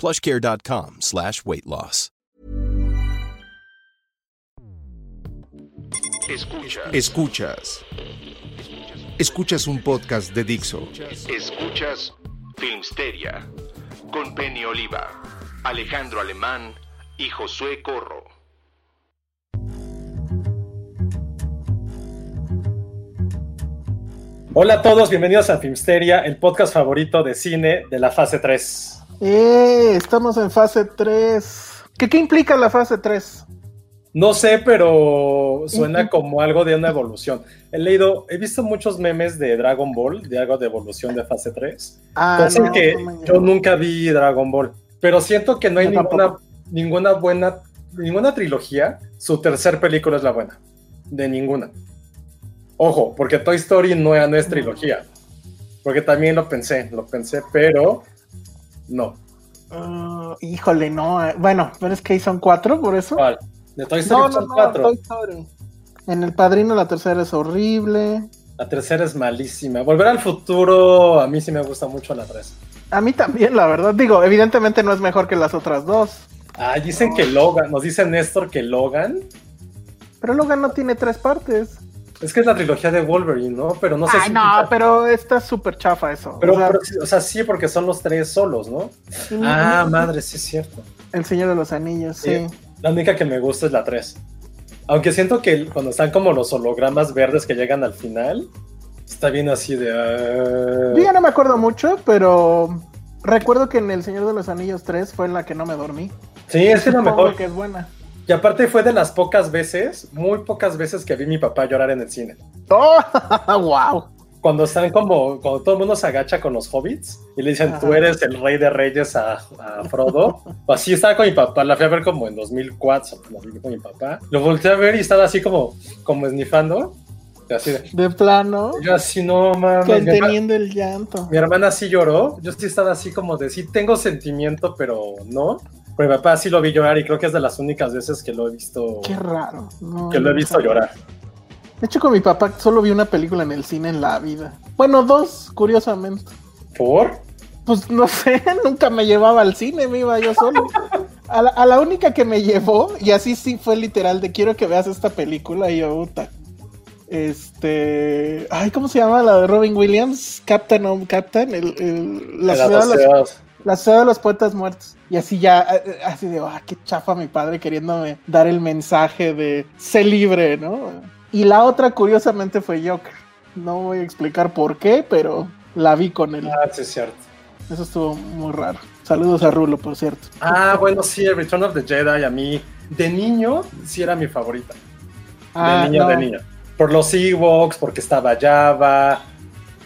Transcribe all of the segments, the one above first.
plushcare.com slash weight loss. Escuchas. Escuchas. Escuchas un podcast de Dixo. Escuchas Filmsteria con Penny Oliva, Alejandro Alemán y Josué Corro. Hola a todos, bienvenidos a Filmsteria, el podcast favorito de cine de la fase 3. ¡Eh! Estamos en fase 3. ¿Qué, qué implica la fase 3? No sé, pero suena como algo de una evolución. He leído, he visto muchos memes de Dragon Ball, de algo de evolución de fase 3. Ah, Cosa no, que no yo nunca vi Dragon Ball, pero siento que no hay Yo ninguna, tampoco. ninguna buena, ninguna trilogía. Su tercer película es la buena, de ninguna. Ojo, porque Toy Story no, no es trilogía, porque también lo pensé, lo pensé, pero no. Ah, híjole, no. eh, Bueno, pero es que ahí son cuatro, por eso. ¿Cuál? De Toy Story No, no, son no, cuatro. Toy Story. En El Padrino la tercera es horrible. La tercera es malísima. Volver al futuro, a mí sí me gusta mucho la 3. A mí también, la verdad. Digo, evidentemente no es mejor que las otras dos. Ah, dicen que Logan, nos dice Néstor que Logan Pero Logan no tiene tres partes. Es que es la trilogía de Wolverine, ¿no? Pero no sé Ay, si. no, pero está súper chafa eso. Pero, o sea, pero sí, o sea, sí, porque son los tres solos, ¿no? mm, Ah, madre, sí es cierto. El Señor de los Anillos, sí. Sí. La única que me gusta es la 3. Aunque siento que cuando están como los hologramas verdes que llegan al final, está bien así de. Yo ya no me acuerdo mucho, pero recuerdo que en El Señor de los Anillos 3 fue en la que no me dormí. Sí, es que Supongo mejor. que es buena. Y aparte fue de las pocas veces, muy pocas veces que vi a mi papá llorar en el cine. ¡Oh! ¡Wow! cuando están como, cuando todo el mundo se agacha con los hobbits y le dicen, Ajá. tú eres el rey de reyes a, a Frodo. o así estaba con mi papá, la fui a ver como en 2004, la vi con mi papá. Lo volteé a ver y estaba así como, como esnifando. Así de, De plano, yo así, no mames. Conteniendo el llanto. mi hermana sí lloró, yo sí estaba así como de, sí tengo sentimiento, pero no. Mi papá sí lo vi llorar y creo que es de las únicas veces que lo he visto, Qué raro. No, que lo he visto llorar. De hecho, con mi papá solo vi una película en el cine en la vida. Bueno, dos, curiosamente. ¿Por? Pues no sé, nunca me llevaba al cine, me iba yo solo. A la, a la única que me llevó, y así sí fue literal, de quiero que veas esta película, y yo, puta. Este. Ay, ¿cómo se llama la de Robin Williams? Captain o Captain, el, el- la, las ciudad. La ciudad de los poetas muertos. Y así ya, eh, así de, ah, qué chafa mi padre queriéndome dar el mensaje de sé libre, ¿no? Y la otra, curiosamente, fue Joker. No voy a explicar por qué, pero la vi con él. Ah, sí, es cierto. Eso estuvo muy raro. Saludos a Rulo, por cierto. Ah, bueno, sí, el Return of the Jedi a mí, de niño, sí era mi favorita. Ah, de niño, no. de niño. Por los Ewoks, porque estaba Java,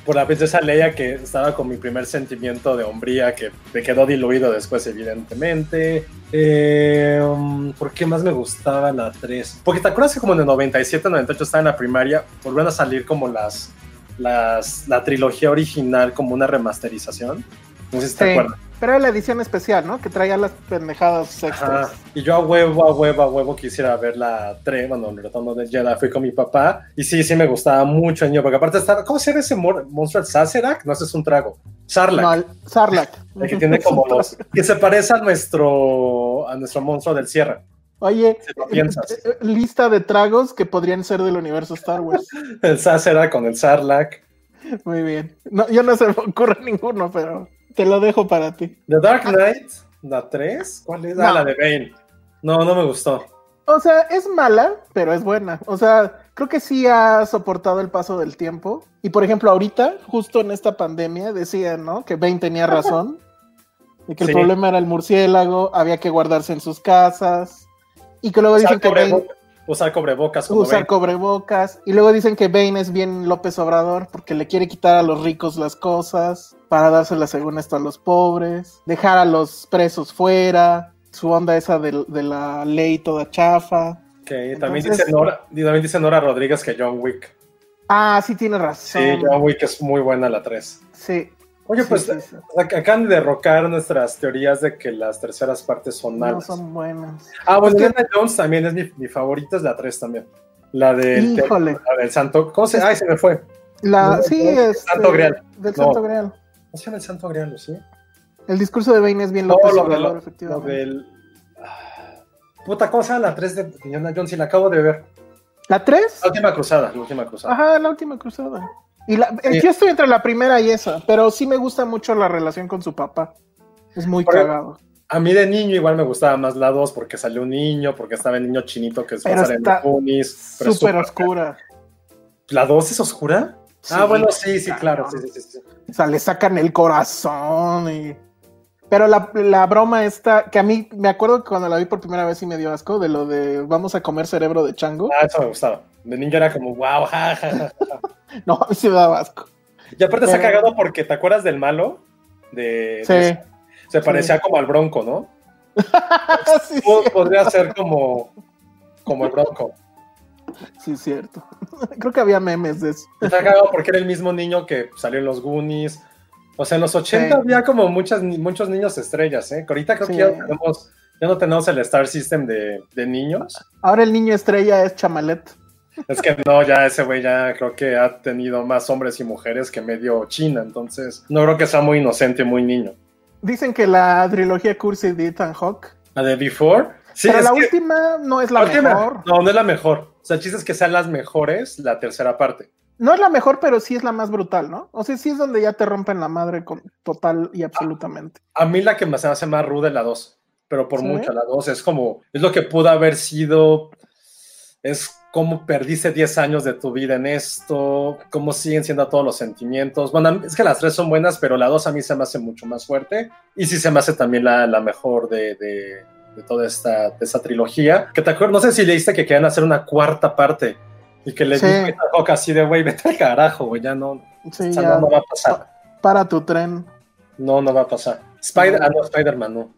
por la princesa Leia, que estaba con mi primer sentimiento de hombría, que me quedó diluido después, evidentemente. Eh, um, ¿Por qué más me gustaba la 3? Porque te acuerdas que como en el 97, 98 estaba en la primaria, volvieron a salir como las, las la trilogía original, como una remasterización. No sé si te acuerdas. Pero era la edición especial, ¿no? Que traía las pendejadas Ajá. extras. Y yo a huevo, a huevo, a huevo quisiera ver la 3, bueno, el retorno de Jedi, fui con mi papá, y sí, sí me gustaba mucho, niño, porque aparte estaba, ¿cómo se llama ese monstruo? ¿El Sazerac? No, ese es un trago. Sarlacc, No, el Sarlacc. el que tiene como los, que se parece a nuestro, a nuestro monstruo del cierre. Oye, Si eh, eh, lista de tragos que podrían ser del universo Star Wars. El Sazerac con el Sarlacc. Muy bien. No, yo no se me ocurre ninguno, pero te lo dejo para ti. The Dark Knight, ¿La 3? ¿Cuál es? No. Ah, la de Bane. No, no me gustó. O sea, es mala, pero es buena. O sea, creo que sí ha soportado el paso del tiempo. Y por ejemplo, ahorita, justo en esta pandemia, decían, ¿no? Que Bane tenía razón. Y que el Sí. problema era el murciélago, había que guardarse en sus casas. Y que luego dicen que Bane usar cobrebocas como usar Bane. cobrebocas. Y luego dicen que Bane es bien López Obrador porque le quiere quitar a los ricos las cosas para dárselas según esto a los pobres, dejar a los presos fuera, su onda esa de, de la ley toda chafa. Que también, Entonces- dice Nora, también dice Nora Rodríguez que John Wick. Ah, sí, tiene Sí, razón. John Wick es muy buena la 3. Sí. Oye, Sí, pues sí, sí. ac- acaban de derrocar nuestras teorías de que las terceras partes son No malas. son buenas. Ah, bueno, Es que- Indiana Jones también es mi, mi favorita, es la 3 también. La del, Híjole. la del Santo. ¿Cómo se Ay, se me fue. La, No, sí, no, es. Santo Grial. Del No. Santo Grial. ¿Cómo se llama el Santo Grial, sí? El discurso de Bane es bien No, López lo, lo- lo efectivamente. del. ah, Puta, ¿cómo se llama la 3 de Indiana Jones? Sí, la acabo de ver. ¿La 3? La última cruzada, la última cruzada. Ajá, la última cruzada. Y la, eh, Sí. yo estoy entre la primera y esa, pero sí me gusta mucho la relación con su papá. Es muy Por- cagado. A mí de niño igual me gustaba más la 2 porque salió un niño, porque estaba el niño chinito que se Pero sale en los Goonies, pero Súper súper- oscura. ¿La 2 es oscura? Sí, ah, bueno, sí, sí, claro. Sí, sí. O sea, le sacan el corazón y... Pero la, la broma esta, que a mí me acuerdo que cuando la vi por primera vez sí me dio asco, de lo de vamos a comer cerebro de chango. Ah, eso me gustaba. De niño era como, wow, ja, ja, ja. No, a mí sí me daba asco. Y aparte se ha cagado porque, ¿te acuerdas del malo? De, Sí. de- se parecía como al bronco, ¿no? sí, Pod- sí, Podría ser como, como el bronco. sí, cierto. Creo que había memes de eso. Se ha cagado porque era el mismo niño que salió en los Goonies. O sea, en los 80 Sí. había como muchas, muchos niños estrellas, ¿eh? Que ahorita creo que ya no tenemos, ya no tenemos el Star System de, de niños. Ahora el niño estrella es Chamalet. Es que no, ya ese güey ya creo que ha tenido más hombres y mujeres que medio China, entonces no creo que sea muy inocente, muy niño. Dicen que la trilogía cursi de Ethan Hawke. La de Before, sí, pero la que- última no es la la última- mejor. No, no es la mejor. O sea, el chiste es que sean las mejores la tercera parte. No es la mejor, pero sí es la más brutal, ¿no? O sea, sí es donde ya te rompen la madre con total y absolutamente. A mí la que me hace más ruda es la 2, pero por ¿Sí? mucho la 2 es como, es lo que pudo haber sido, es como perdiste 10 años de tu vida en esto, cómo siguen siendo todos los sentimientos. Bueno, es que las tres son buenas, pero la 2 a mí se me hace mucho más fuerte y sí se me hace también la, la mejor de, de- de toda esta, de esta trilogía. Que te acuerdas, no sé si leíste que querían hacer una cuarta parte y que le Sí. dije a Hawk así de, güey, vete al carajo, güey, ya no, Sí, o sea, ya. no, no va a pasar. Para tu tren. No, no va a pasar. Spider, ah, no, Spider-Man, no.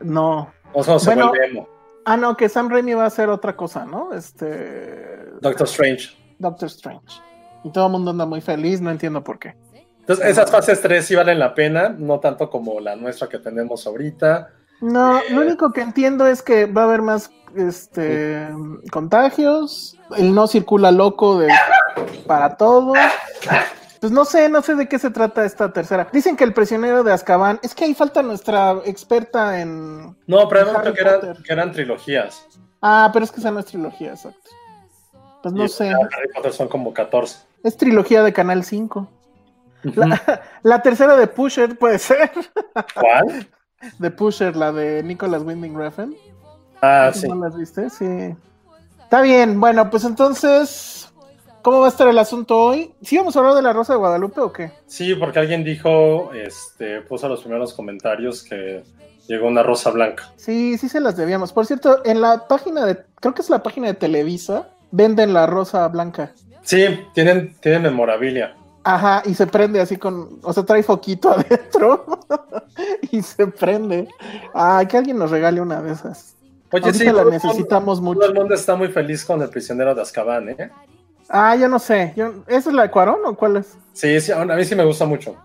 No. O sea, se Bueno, vuelve emo. Ah, no, que Sam Raimi va a hacer otra cosa, ¿no? Este. Doctor Strange. Doctor Strange. Y todo el mundo anda muy feliz, no entiendo por qué. Entonces, esas fases 3 sí valen la pena, no tanto como la nuestra que tenemos ahorita. No, lo único que entiendo es que va a haber más este contagios. El no circula loco de para todos. Pues no sé, no sé de qué se trata esta tercera. Dicen que el prisionero de Azkaban, es que ahí falta nuestra experta en. No, pero dicho que, eran- que eran trilogías. Ah, pero es que esa no es trilogía, exacto. Pues no Y sé. Harry Potter son como 14. Es trilogía de Canal 5. Ujú. La tercera de Pusher puede ser. ¿Cuál? De Pusher, la de Nicholas Winding Refn. Ah, sí. ¿No las viste? Sí. Está bien, bueno, pues entonces, ¿cómo va a estar el asunto hoy? ¿Sí vamos a hablar de la Rosa de Guadalupe o qué? Sí, porque alguien dijo, este, puso los primeros comentarios que llegó una rosa blanca. Sí, sí se las debíamos. Por cierto, en la página de, creo que es la página de Televisa, venden la Rosa Blanca. Sí, tienen, tienen memorabilia. Ajá, y se prende así con, o sea, trae foquito adentro y se prende. Ah, que alguien nos regale una de esas. Oye, Ahorita sí, la todo el necesitamos mundo- mucho. Todo el mundo está muy feliz con el prisionero de Azkaban, ¿eh? Ah, yo no sé. Yo, ¿Esa es la de Cuarón o cuál es? Sí, sí, a mí sí me gusta mucho.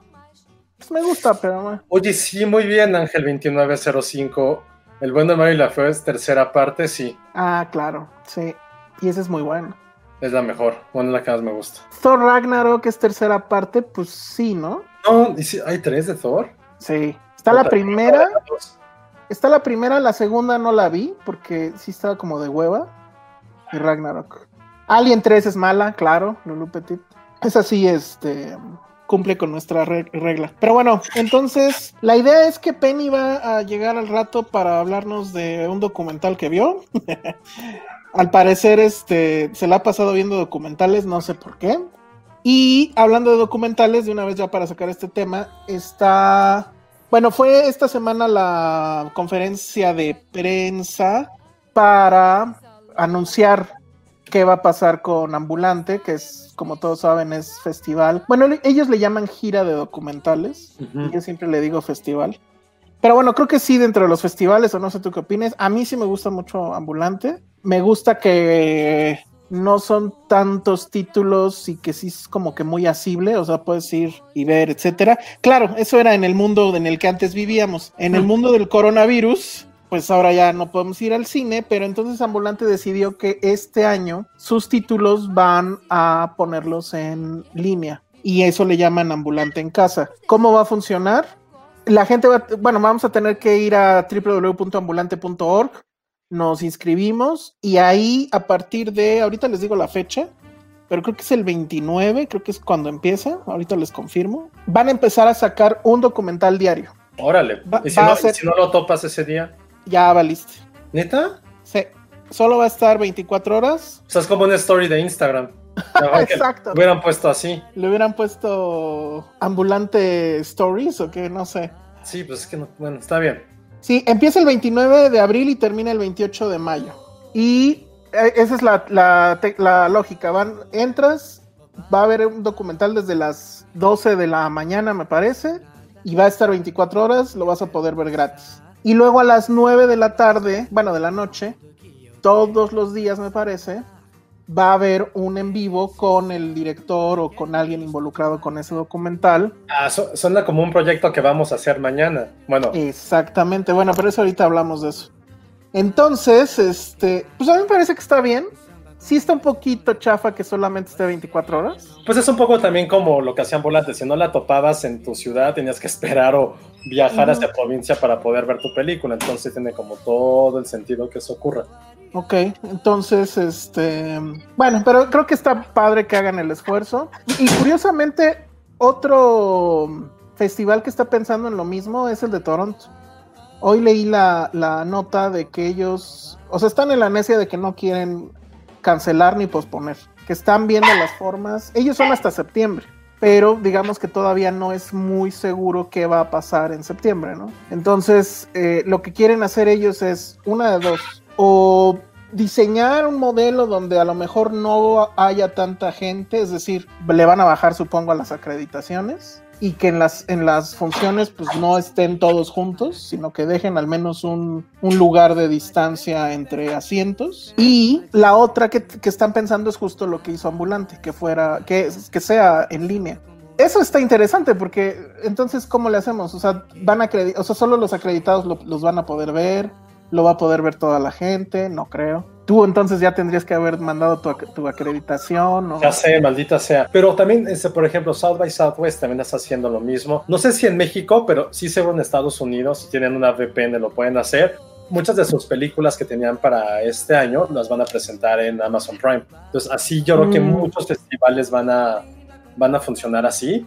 Pues me gusta, pero... Oye, sí, muy bien, Ángel 2905. El bueno, el malo y la feo es tercera parte, sí, Ah, claro, sí. Y ese es muy bueno. es la mejor. Bueno, la que más me gusta. Thor Ragnarok es tercera parte, pues sí, ¿no? No, hay tres de Thor. Sí. Está la primera, está la primera, la segunda no la vi porque sí estaba como de hueva. Y Ragnarok. Alien 3 es mala, claro, Lulu Petit. Es así, este. cumple con nuestra regla. Pero bueno, entonces la idea es que Penny va a llegar al rato para hablarnos de un documental que vio. al parecer, este, se la ha pasado viendo documentales, no sé por qué. Y hablando de documentales, de una vez ya para sacar este tema, está. Bueno, fue esta semana la conferencia de prensa para anunciar qué va a pasar con Ambulante, que es, como todos saben, es festival. Bueno, ellos le llaman gira de documentales. Yo siempre le digo festival. Pero bueno, creo que sí, dentro de los festivales, o no sé tú qué opines. A mí sí me gusta mucho Ambulante. Me gusta que no son tantos títulos y que sí es como que muy asible, o sea, puedes ir y ver, etcétera. Claro, eso era en el mundo en el que antes vivíamos. En el mundo del coronavirus, pues ahora ya no podemos ir al cine, pero entonces Ambulante decidió que este año sus títulos van a ponerlos en línea y eso le llaman Ambulante en casa. ¿Cómo va a funcionar? La gente va, bueno, vamos a tener que ir a www.ambulante.org nos inscribimos y ahí a partir de, ahorita les digo la fecha, pero creo que es el 29, creo que es cuando empieza, ahorita les confirmo, van a empezar a sacar un documental diario. Órale, ¿y si, no, si no lo topas ese día? Ya valiste. ¿Neta? Sí, solo va a estar 24 horas. O sea, es como una story de Instagram. Exacto. Le hubieran puesto así. Le hubieran puesto ambulante stories o qué, no sé. Sí, pues es que no, bueno, está bien. Sí, empieza el 29 de abril y termina el 28 de mayo. Y eh, esa es la, lógica. Van, entras, va a haber un documental desde las 12 de la mañana, me parece, y va a estar 24 horas, lo vas a poder ver gratis. Y luego a las 9 de la tarde, bueno, de la noche, todos los días, me parece, va a haber un en vivo con el director o con alguien involucrado con ese documental. Ah, suena como un proyecto que vamos a hacer mañana. Bueno. Exactamente, bueno, pero eso ahorita hablamos de eso. Entonces, este, pues a mí me parece que está bien. Sí está un poquito chafa que solamente esté 24 horas. Pues es un poco también como lo que hacían volantes. Si no la topabas en tu ciudad, tenías que esperar o viajar hacia provincia para poder ver tu película. Entonces tiene como todo el sentido que eso ocurra. Ok, entonces, este, bueno, pero creo que está padre que hagan el esfuerzo. Y curiosamente, otro festival que está pensando en lo mismo es el de Toronto. Hoy leí la, la nota de que ellos, o sea, están en la necia de que no quieren cancelar ni posponer, que están viendo las formas. Ellos son hasta septiembre, pero digamos que todavía no es muy seguro qué va a pasar en septiembre, ¿no? Entonces, eh, lo que quieren hacer ellos es una de dos o diseñar un modelo donde a lo mejor no haya tanta gente, es decir, le van a bajar supongo a las acreditaciones y que en las, en las funciones pues no estén todos juntos, sino que dejen al menos un, lugar de distancia entre asientos. Y la otra que, están pensando es justo lo que hizo Ambulante, que fuera, que, que sea en línea. Eso está interesante porque entonces, ¿cómo le hacemos? O sea, van a o sea, solo los acreditados los van a poder ver lo va a poder ver toda la gente, no creo. Tú entonces ya tendrías que haber mandado tu, acreditación. ¿no? Ya sé, maldita sea. Pero también, este, por ejemplo, South by Southwest también está haciendo lo mismo. No sé si en México, pero sí seguro en Estados Unidos, si tienen una VPN lo pueden hacer. Muchas de sus películas que tenían para este año las van a presentar en Amazon Prime. Entonces, así yo creo que mm. muchos festivales van a, van a funcionar así.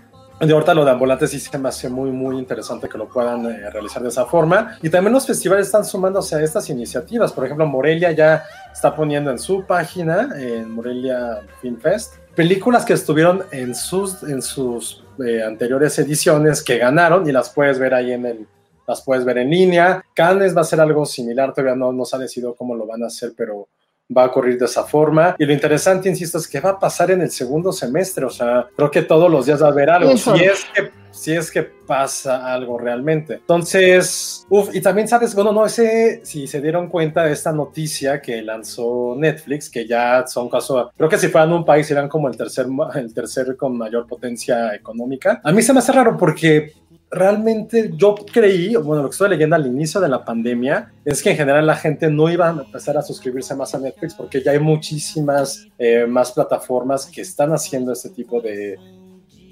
De ahorita lo de ambulantes sí se me hace muy, muy interesante que lo puedan eh, realizar de esa forma. Y también los festivales están sumándose a estas iniciativas. Por ejemplo, Morelia ya está poniendo en su página, en Morelia Film Fest, películas que estuvieron en sus, en sus eh, anteriores ediciones que ganaron y las puedes ver ahí en el, las puedes ver en línea. Cannes va a ser algo similar, todavía no, no se ha decidido cómo lo van a hacer, pero va a ocurrir de esa forma. Y lo interesante, insisto, es que va a pasar en el segundo semestre. O sea, creo que todos los días va a haber algo. Si es que si es que pasa algo realmente. Entonces, uff, y también sabes, bueno, no sé si se dieron cuenta de esta noticia que lanzó Netflix, que ya son caso, creo que si fueran un país serían como el tercer, el tercer con mayor potencia económica. A mí se me hace raro porque realmente yo creí, bueno, lo que estoy leyendo al inicio de la pandemia, es que en general la gente no iba a empezar a suscribirse más a Netflix porque ya hay muchísimas eh, más plataformas que están haciendo este tipo de...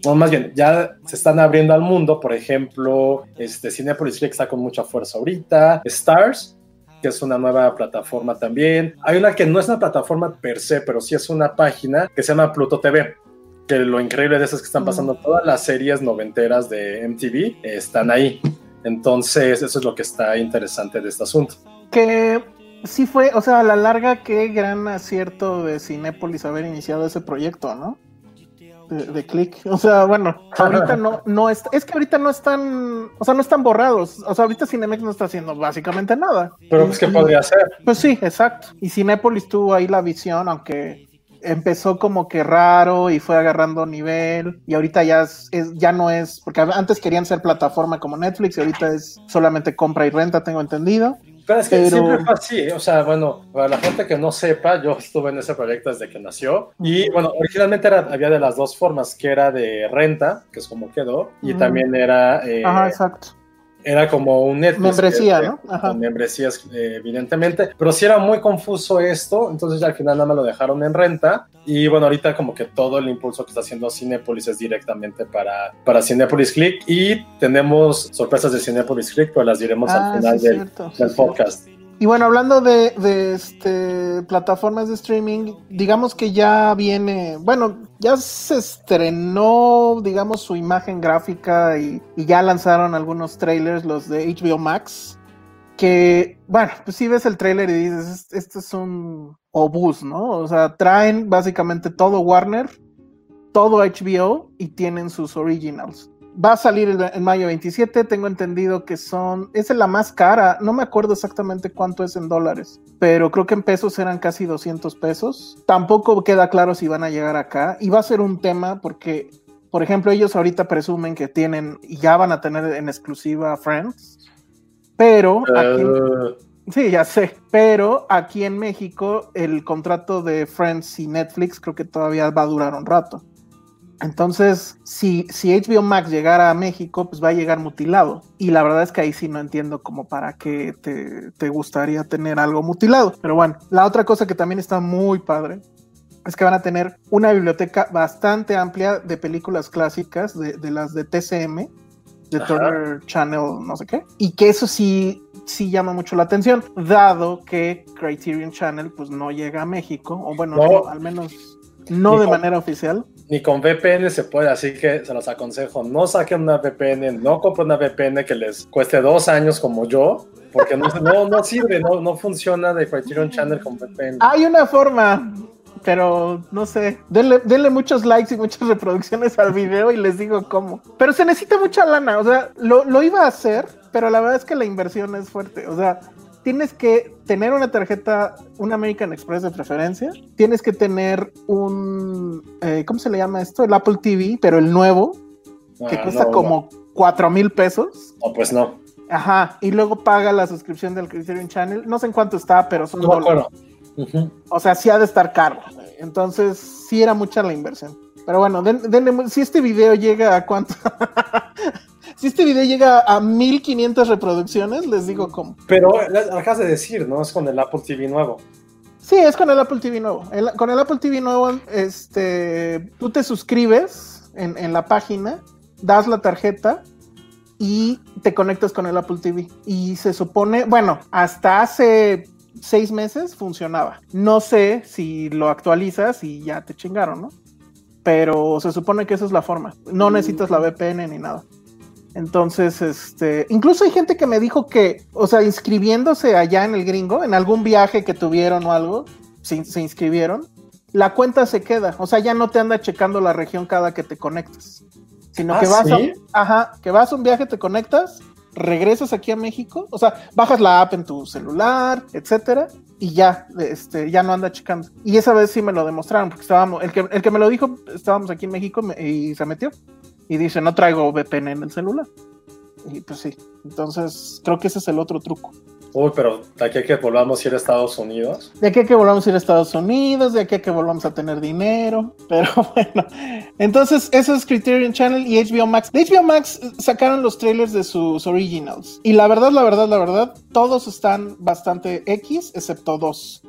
No, más bien, ya se están abriendo al mundo, por ejemplo, este, Cinepolis Click está con mucha fuerza ahorita, Stars, que es una nueva plataforma también. Hay una que no es una plataforma per se, pero sí es una página que se llama Pluto TV que lo increíble de eso es que están pasando todas las series noventeras de MTV, están ahí. Entonces, eso es lo que está interesante de este asunto. Que sí fue, o sea, a la larga, qué gran acierto de Cinépolis haber iniciado ese proyecto, ¿no? De, de Click. O sea, bueno, ahorita no, no es, es que ahorita no están, o sea, no están borrados. O sea, ahorita Cinemex no está haciendo básicamente nada. Pero pues, ¿qué podría hacer? Pues sí, exacto. Y Cinépolis tuvo ahí la visión, aunque empezó como que raro y fue agarrando nivel y ahorita ya es, es, ya no es porque antes querían ser plataforma como Netflix y ahorita es solamente compra y renta tengo entendido pero es que pero... siempre fue así, o sea, bueno, para la gente que no sepa, yo estuve en ese proyecto desde que nació. Y bueno, originalmente era, había de las dos formas, que era de renta, que es como quedó, y mm. también era... Eh, Ajá, exacto era como un Netflix. Membresía, ¿no? Ajá. Membresías, eh, evidentemente. Pero sí era muy confuso esto, entonces al final nada más lo dejaron en renta. Y bueno, ahorita como que todo el impulso que está haciendo Cinepolis es directamente para, para Cinepolis Click. Y tenemos sorpresas de Cinepolis Click, pero las diremos ah, al final sí, del, cierto, del sí, podcast. Cierto. Y bueno, hablando de, este, plataformas de streaming, digamos que ya viene, bueno, ya se estrenó, digamos, su imagen gráfica y, ya lanzaron algunos trailers, los de HBO Max, que, bueno, pues si ves el trailer y dices, esto es un obús, ¿no? O sea, traen básicamente todo Warner, todo HBO y tienen sus originals va a salir en, mayo 27, tengo entendido que son, es la más cara, no me acuerdo exactamente cuánto es en dólares, pero creo que en pesos eran casi 200 pesos. Tampoco queda claro si van a llegar acá y va a ser un tema porque, por ejemplo, ellos ahorita presumen que tienen y ya van a tener en exclusiva Friends, pero aquí... Uh... Sí, ya sé, pero aquí en México el contrato de Friends y Netflix creo que todavía va a durar un rato. Entonces, si, si HBO Max llegara a México, pues va a llegar mutilado. Y la verdad es que ahí sí no entiendo como para qué te, te gustaría tener algo mutilado. Pero bueno, la otra cosa que también está muy padre es que van a tener una biblioteca bastante amplia de películas clásicas, de, de las de TCM, de Ajá. Turner Channel, no sé qué. Y que eso sí, sí llama mucho la atención, dado que Criterion Channel pues no llega a México, o bueno, no. No, al menos no de manera oficial ni con VPN se puede, así que se los aconsejo, no saquen una VPN, no compren una VPN que les cueste dos años como yo, porque no, no, no sirve, no, no funciona de Criterion Channel con VPN. Hay una forma, pero no sé, denle, denle, muchos likes y muchas reproducciones al video y les digo cómo. Pero se necesita mucha lana, o sea, lo, lo iba a hacer, pero la verdad es que la inversión es fuerte, o sea, tienes que tener una tarjeta, un American Express de preferencia, tienes que tener un, eh, ¿cómo se le llama esto? El Apple TV, pero el nuevo, que ah, cuesta no, como cuatro no. mil pesos. No, pues no. Ajá, y luego paga la suscripción del Criterion Channel, no sé en cuánto está, pero son no, dólares. Uh -huh. O sea, sí ha de estar caro. Entonces, sí era mucha la inversión. Pero bueno, den, den, si este video llega a cuánto, si este video llega a 1500 reproducciones, les digo cómo. Pero acabas de decir, ¿no? Es con el Apple TV nuevo. Sí, es con el Apple TV nuevo. El, con el Apple TV nuevo, este, tú te suscribes en, en, la página, das la tarjeta y te conectas con el Apple TV. Y se supone, bueno, hasta hace seis meses funcionaba. No sé si lo actualizas y ya te chingaron, ¿no? Pero se supone que esa es la forma. No necesitas la VPN ni nada. Entonces, este, incluso hay gente que me dijo que, o sea, inscribiéndose allá en el gringo, en algún viaje que tuvieron o algo, se, se, inscribieron, la cuenta se queda, o sea, ya no te anda checando la región cada que te conectas, sino ¿Ah, que vas ¿sí? a, ajá, que vas a un viaje, te conectas, regresas aquí a México, o sea, bajas la app en tu celular, etcétera, y ya, este, ya no anda checando. Y esa vez sí me lo demostraron, porque estábamos, el que, el que me lo dijo, estábamos aquí en México y se metió y dice, no traigo VPN en el celular. Y pues sí, entonces creo que ese es el otro truco. Uy, pero de aquí a que volvamos a ir a Estados Unidos. De aquí a que volvamos a ir a Estados Unidos, de aquí a que volvamos a tener dinero. Pero bueno, entonces eso es Criterion Channel y HBO Max. De HBO Max sacaron los trailers de sus originals. Y la verdad, la verdad, la verdad, todos están bastante X, excepto dos.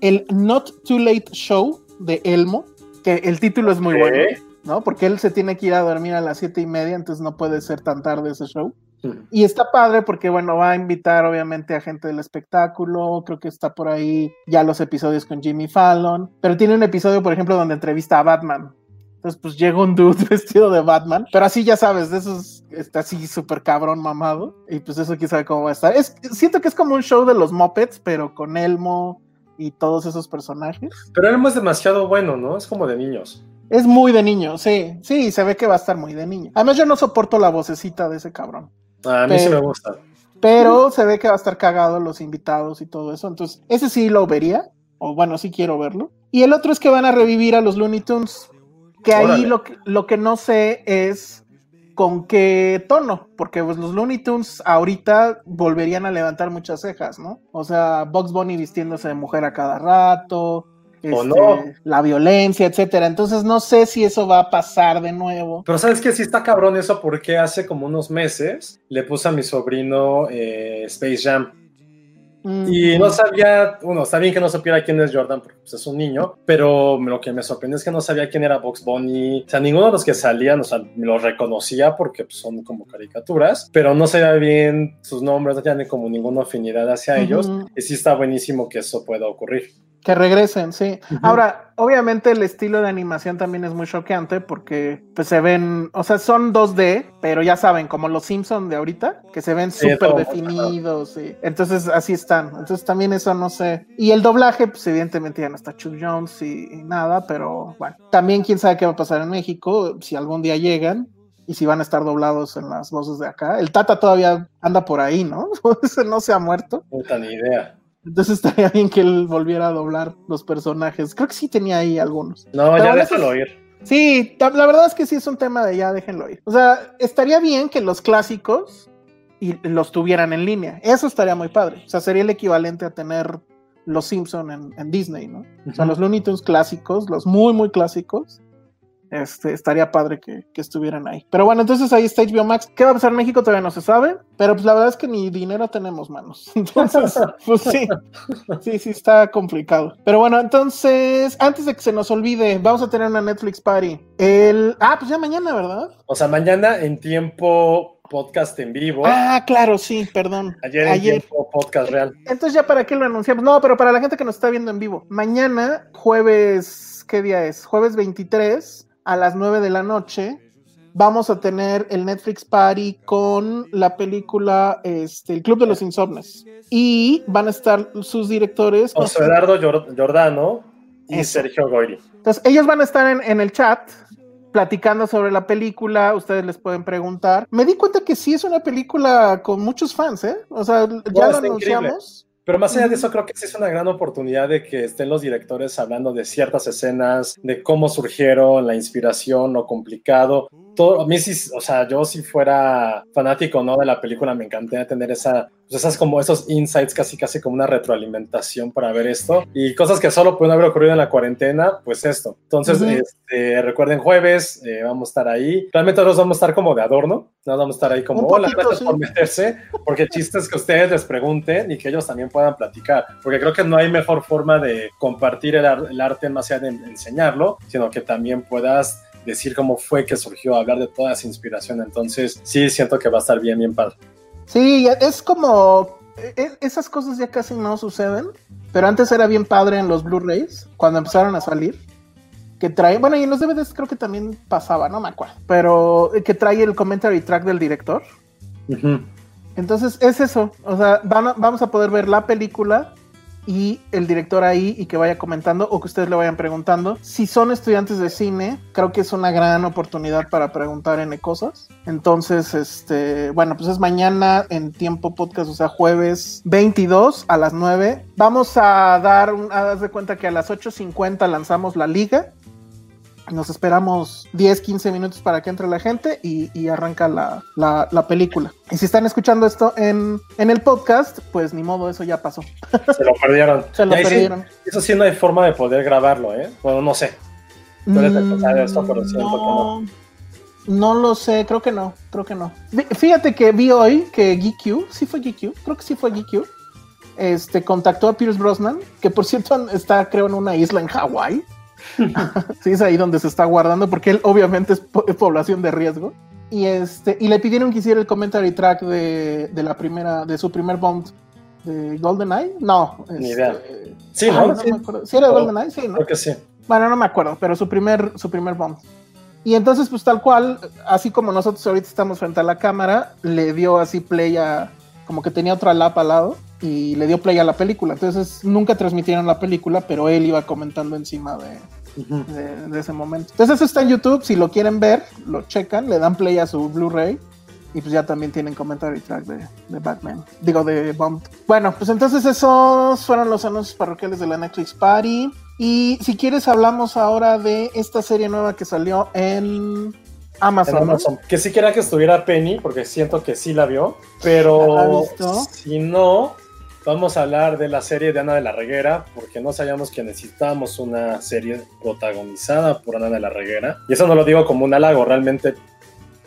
El Not Too Late Show de Elmo, que el título es muy ¿Qué? bueno. ¿No? Porque él se tiene que ir a dormir a las siete y media, entonces no puede ser tan tarde ese show. Sí. Y está padre porque, bueno, va a invitar obviamente a gente del espectáculo, creo que está por ahí ya los episodios con Jimmy Fallon, pero tiene un episodio, por ejemplo, donde entrevista a Batman. Entonces, pues llega un dude vestido de Batman, pero así ya sabes, de esos está así súper cabrón mamado. Y pues eso quién sabe cómo va a estar. Es, siento que es como un show de los Muppets, pero con Elmo y todos esos personajes. Pero Elmo es demasiado bueno, ¿no? Es como de niños. Es muy de niño, sí, sí, se ve que va a estar muy de niño. Además, yo no soporto la vocecita de ese cabrón. Ah, a mí sí me gusta. Pero se ve que va a estar cagado los invitados y todo eso. Entonces, ese sí lo vería. O bueno, sí quiero verlo. Y el otro es que van a revivir a los Looney Tunes. Que ahí lo que, lo que no sé es con qué tono, porque pues, los Looney Tunes ahorita volverían a levantar muchas cejas, ¿no? O sea, Bugs Bunny vistiéndose de mujer a cada rato, ¿O este, no? la violencia, etcétera. Entonces no sé si eso va a pasar de nuevo. Pero sabes que sí está cabrón eso porque hace como unos meses le puse a mi sobrino eh, Space Jam. Mm, Y no sabía, bueno, está bien que no supiera quién es Jordan porque pues, es un niño, pero lo que me sorprendió es que no sabía quién era Box Bunny. O sea, ninguno de los que salían, o sea, me los reconocía porque pues, son como caricaturas, pero no sabía bien sus nombres, no tenía como ninguna afinidad hacia ellos. Y sí está buenísimo que eso pueda ocurrir. Que regresen, sí. Ahora, obviamente el estilo de animación también es muy choqueante porque pues se ven, o sea, son 2D, pero ya saben, como los Simpson de ahorita, que se ven súper definidos, sí. Entonces así están. Entonces también eso no sé. Y el doblaje, pues evidentemente ya no está Chuck Jones y, y nada, pero bueno. También quién sabe qué va a pasar en México, si algún día llegan. Y si van a estar doblados en las voces de acá. El Tata todavía anda por ahí, ¿no? No se ha muerto. Puta ni idea. Entonces estaría bien que él volviera a doblar los personajes. Creo que sí tenía ahí algunos. No, ya déjalo eso ir. Sí, la verdad es que sí es un tema de ya déjenlo ir. O sea, estaría bien que los clásicos y los tuvieran en línea. Eso estaría muy padre. O sea, sería el equivalente a tener los Simpson en, en Disney, ¿no? O sea, los Looney Tunes clásicos, los muy, muy clásicos. Este, estaría padre que, que estuvieran ahí. Pero bueno, entonces ahí está HBO Max. ¿Qué va a pasar en México? Todavía no se sabe. Pero pues la verdad es que ni dinero tenemos, manos. Entonces, pues sí. Sí, sí, está complicado. Pero bueno, entonces, antes de que se nos olvide, vamos a tener una Netflix Party. El. Ah, pues ya mañana, ¿verdad? O sea, mañana en tiempo podcast en vivo. Ah, claro, sí, perdón. Ayer en tiempo podcast real. Entonces, ya para qué lo anunciamos. No, pero para la gente que nos está viendo en vivo. Mañana, jueves. ¿Qué día es? Jueves 23 a las 9 de la noche. Vamos a tener el Netflix Party con la película este, El Club de los Insomnes. Y van a estar sus directores. José Eduardo Giordano y Eso. Sergio Goyri. Entonces, ellos van a estar en, en el chat platicando sobre la película, ustedes les pueden preguntar. Me di cuenta que sí es una película con muchos fans, ¿eh? O sea, ya lo está increíble. Pero más allá de eso, creo que sí es una gran oportunidad de que estén los directores hablando de ciertas escenas, de cómo surgieron, la inspiración, lo complicado. Todo, a mí sí, o sea, yo si fuera fanático no de la película, me encantaría tener esa, pues esas como esos insights, casi casi como una retroalimentación para ver esto. Y cosas que solo pueden haber ocurrido en la cuarentena, pues esto. Entonces, Ujú. este, recuerden jueves, eh, vamos a estar ahí. Realmente nosotros vamos a estar como de adorno, no vamos a estar ahí como, hola, gracias sí. por meterse, porque el chiste es que ustedes les pregunten y que ellos también puedan platicar, porque creo que no hay mejor forma de compartir el, ar- el arte más allá de enseñarlo, sino que también puedas decir cómo fue que surgió, hablar de toda esa inspiración. Entonces, sí, siento que va a estar bien, bien padre. Sí, es como. e- Esas cosas ya casi no suceden, pero antes era bien padre en los Blu-rays, cuando empezaron a salir. Que trae, bueno, y en los DVDs creo que también pasaba, no me acuerdo, pero que trae el commentary track del director. Entonces es eso, o sea, van a- vamos a poder ver la película y el director ahí y que vaya comentando o que ustedes le vayan preguntando. Si son estudiantes de cine, creo que es una gran oportunidad para preguntar N cosas. Entonces, este, bueno, pues es mañana en tiempo podcast, o sea, jueves 22 a las 9. Vamos a dar, un, haz de cuenta que a las 8.50 lanzamos la liga. Nos esperamos 10, 15 minutos para que entre la gente y, y arranca la, la- la película. Y si están escuchando esto en, en el podcast, pues ni modo, eso ya pasó. Se lo perdieron. Se lo sí, perdieron. eso sí no hay forma de poder grabarlo, ¿eh? Bueno, no sé. Tú eres el que sabe esto, pero siento que no. Mm, No lo sé, creo que no, creo que no. Fí- Fíjate que vi hoy que GQ, sí fue GQ, creo que sí fue GQ, este, contactó a Pierce Brosnan, que por cierto está creo en una isla en Hawái. sí, es ahí donde se está guardando, porque él obviamente es po- población de riesgo. Y este, y le pidieron que hiciera el commentary track de, de la primera, de su primer Bond de GoldenEye. No, Ni este, idea. Sí, ay, ¿no? no Sí, me. ¿Sí era Oh, GoldenEye? Sí, ¿no? creo que sí. Bueno, no me acuerdo, pero su primer, su primer Bond. Y entonces, pues tal cual, así como nosotros ahorita estamos frente a la cámara, le dio así play a, como que tenía otra lap al lado y le dio play a la película. Entonces nunca transmitieron la película, pero él iba comentando encima de, de, de ese momento. Entonces eso está en YouTube, si lo quieren ver, lo checan, le dan play a su Blu-ray y pues ya también tienen commentary track de, de Batman, digo de Bomb. Bueno, pues entonces esos fueron los anuncios parroquiales de la Netflix Party. Y si quieres hablamos ahora de esta serie nueva que salió en Amazon. En ¿no? Amazon. Que sí quería que estuviera Penny, porque siento que sí la vio. ¿La ha Pero si no, vamos a hablar de la serie de Ana de la Reguera, porque no sabíamos que necesitábamos una serie protagonizada por Ana de la Reguera. Y eso no lo digo como un halago, realmente.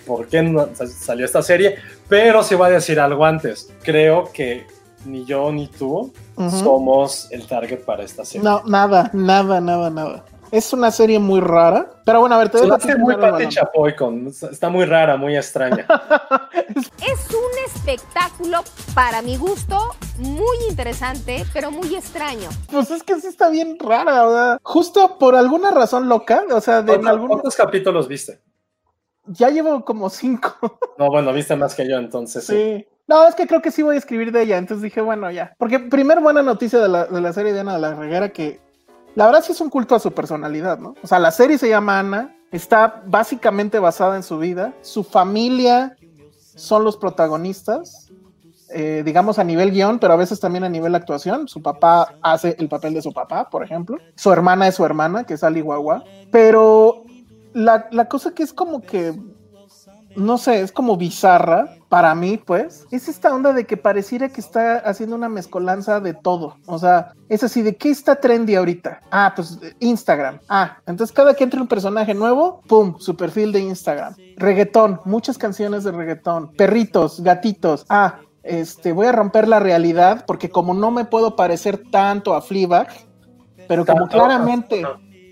¿Por qué no salió esta serie? Pero sí voy a decir algo antes. Creo que ni yo ni tú somos el target para esta serie. No, nada, nada, nada, nada. Es una serie muy rara. Pero bueno, a ver, te dejo hace muy Pati. Chapoy con, está muy rara, muy extraña. Es un espectáculo, para mi gusto, muy interesante, pero muy extraño. Pues es que sí está bien rara, ¿verdad? Justo por alguna razón loca, o sea, de ¿Cuántos, algún... cuántos capítulos viste? Ya llevo como cinco. No, bueno, viste más que yo, entonces sí. Sí. No, es que creo que sí voy a escribir de ella, entonces dije, bueno, ya. Porque primer buena noticia de la, de la serie de Ana de la Reguera, que la verdad sí es un culto a su personalidad, ¿no? O sea, la serie se llama Ana, está básicamente basada en su vida, su familia son los protagonistas, eh, digamos a nivel guion, pero a veces también a nivel actuación. Su papá hace el papel de su papá, por ejemplo. Su hermana es su hermana, que es Ali Guagua. Pero la, la cosa que es como que no sé, es como bizarra para mí, pues. Es esta onda de que pareciera que está haciendo una mezcolanza de todo. O sea, es así, ¿de qué está trendy ahorita? Ah, pues Instagram. Ah, entonces cada que entra un personaje nuevo, ¡pum! Su perfil de Instagram. Reggaetón, muchas canciones de reggaetón. Perritos, gatitos. Ah, este, voy a romper la realidad porque como no me puedo parecer tanto a Fleabag, pero como claramente.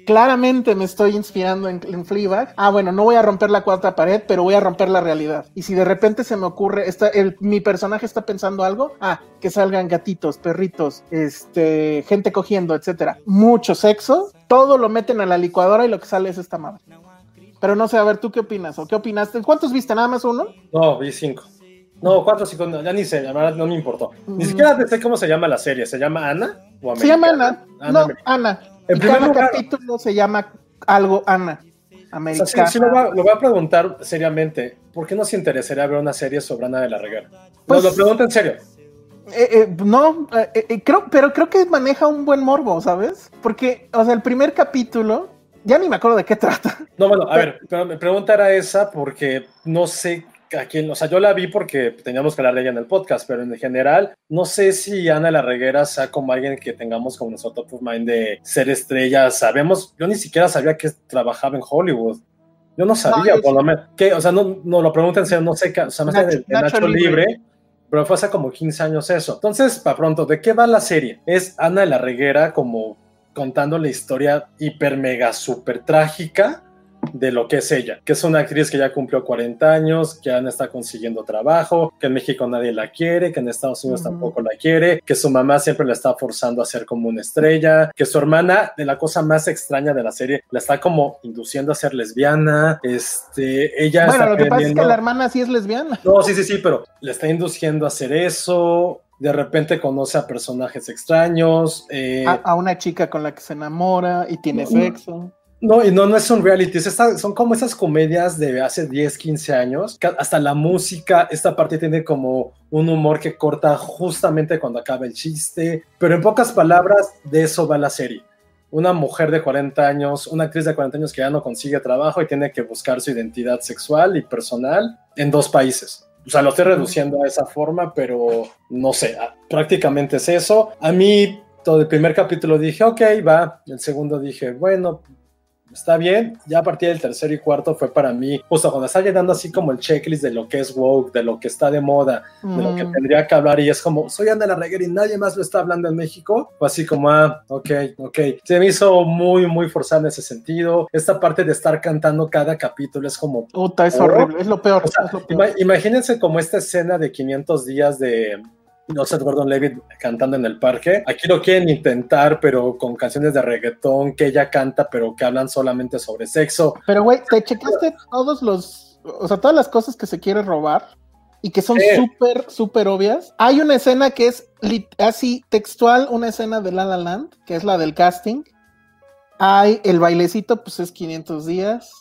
Claramente me estoy inspirando en, en Fleabag. Ah, bueno, no voy a romper la cuarta pared, pero voy a romper la realidad. Y si de repente se me ocurre, está, el, mi personaje está pensando algo, ah, que salgan gatitos, perritos, este, gente cogiendo, etcétera. Mucho sexo, todo lo meten a la licuadora y lo que sale es esta madre. Pero no sé, a ver, ¿tú qué opinas? ¿O qué opinaste? ¿Cuántos viste? ¿Nada más uno? No, vi cinco. No, cuatro, cinco, no, ya ni sé, la verdad no me importó. Ni Mm. siquiera sé cómo se llama la serie. ¿Se llama Ana? ¿O Se llama Ana. No, Americana. Ana. En Y primer cada lugar- capítulo se llama algo Ana. O sea, Americana. sí, sí lo, voy a, lo voy a preguntar seriamente. ¿Por qué no se interesaría ver una serie sobre Ana de la Reguera? Pues- lo pregunto en serio. Eh, eh, no, eh, creo, pero creo que maneja un buen morbo, ¿sabes? Porque, o sea, el primer capítulo, ya ni me acuerdo de qué trata. No, bueno, a ver, pero mi pregunta era esa porque no sé a o sea, yo la vi porque teníamos que hablar de ella en el podcast, pero en general no sé si Ana de la Reguera sea como alguien que tengamos como nuestro top of mind de ser estrella. Sabemos, yo ni siquiera sabía que trabajaba en Hollywood. Yo no sabía, por lo menos. Que, o sea, no, no lo pregunten, no sé, qué- o sea, me Nacho- de, de Nacho, Nacho Libre, Libre. pero fue hace como 15 años eso. Entonces, para pronto, ¿de qué va la serie? Es Ana de la Reguera como contando la historia hiper mega super trágica de lo que es ella, que es una actriz que ya cumplió 40 años, que Ana está consiguiendo trabajo, que en México nadie la quiere, que en Estados Unidos tampoco la quiere, que su mamá siempre la está forzando a ser como una estrella, que su hermana, de la cosa más extraña de la serie, la está como induciendo a ser lesbiana, este, ella bueno, está lo que pasa es que la hermana sí es lesbiana. no, sí, sí, sí, pero le está induciendo a hacer eso. De repente conoce a personajes extraños. eh, A, a una chica con la que se enamora y tiene No. sexo. No, y no, no es un reality. es esta- son como esas comedias de hace 10, 15 años. que hasta la música, esta parte tiene como un humor que corta justamente cuando acaba el chiste. Pero en pocas palabras, de eso va la serie. Una mujer de 40 años, una actriz de 40 años que ya no consigue trabajo y tiene que buscar su identidad sexual y personal en dos países. O sea, lo estoy reduciendo a esa forma, pero no sé, prácticamente es eso. A mí, todo el primer capítulo dije, ok, va. El segundo dije, bueno, está bien. Ya a partir del tercero y cuarto fue para mí, justo cuando está llenando así como el checklist de lo que es woke, de lo que está de moda, de lo que Mm. tendría que hablar, y es como, soy Ana la Reguera y nadie más lo está hablando en México. Fue así como, ah, ok, ok. Se me hizo muy, muy forzado en ese sentido. Esta parte de estar cantando cada capítulo es como, Puta, es horrible, es lo peor. o sea, es lo peor. ima- imagínense como esta escena de 500 días de, Joseph Gordon-Levitt cantando en el parque. Aquí lo quieren intentar, pero con canciones de reggaetón que ella canta, pero que hablan solamente sobre sexo. Pero, güey, ¿te checaste todos los, o sea, todas las cosas que se quiere robar? Y que son Sí. súper, súper obvias. Hay una escena que es así textual, una escena de La La Land, que es la del casting. Hay el bailecito, pues es 500 días.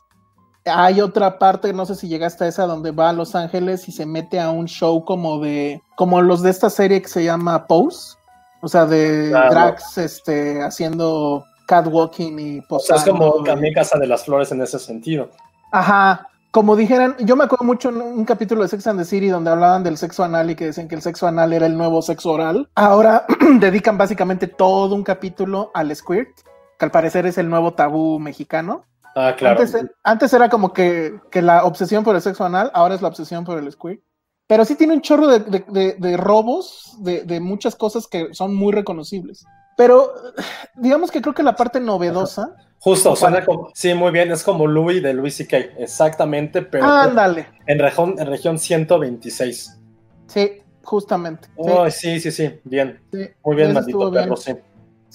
Hay otra parte, no sé si llegaste a esa, donde va a Los Ángeles y se mete a un show como de, como los de esta serie que se llama Pose, o sea, de Claro. drags, este, haciendo catwalking y O sea, es posando como también Casa de las Flores en ese sentido. Ajá, como dijeran, yo me acuerdo mucho en un capítulo de Sex and the City donde hablaban del sexo anal y que decían que el sexo anal era el nuevo sexo oral. Ahora dedican básicamente todo un capítulo al squirt, que al parecer es el nuevo tabú mexicano. Ah, claro. Antes, antes era como que, que la obsesión por el sexo anal, ahora es la obsesión por el squirt. Pero sí tiene un chorro de, de- de- de robos, de, muchas cosas que son muy reconocibles. Pero digamos que creo que la parte novedosa. Justo, suena como, sí, muy bien, es como Louis de Louis C.K., exactamente, pero Ándale. en, región, en región 126. Sí, justamente. Oh, sí, sí, sí, bien. sí. Muy bien, maldito bien. perro, sí.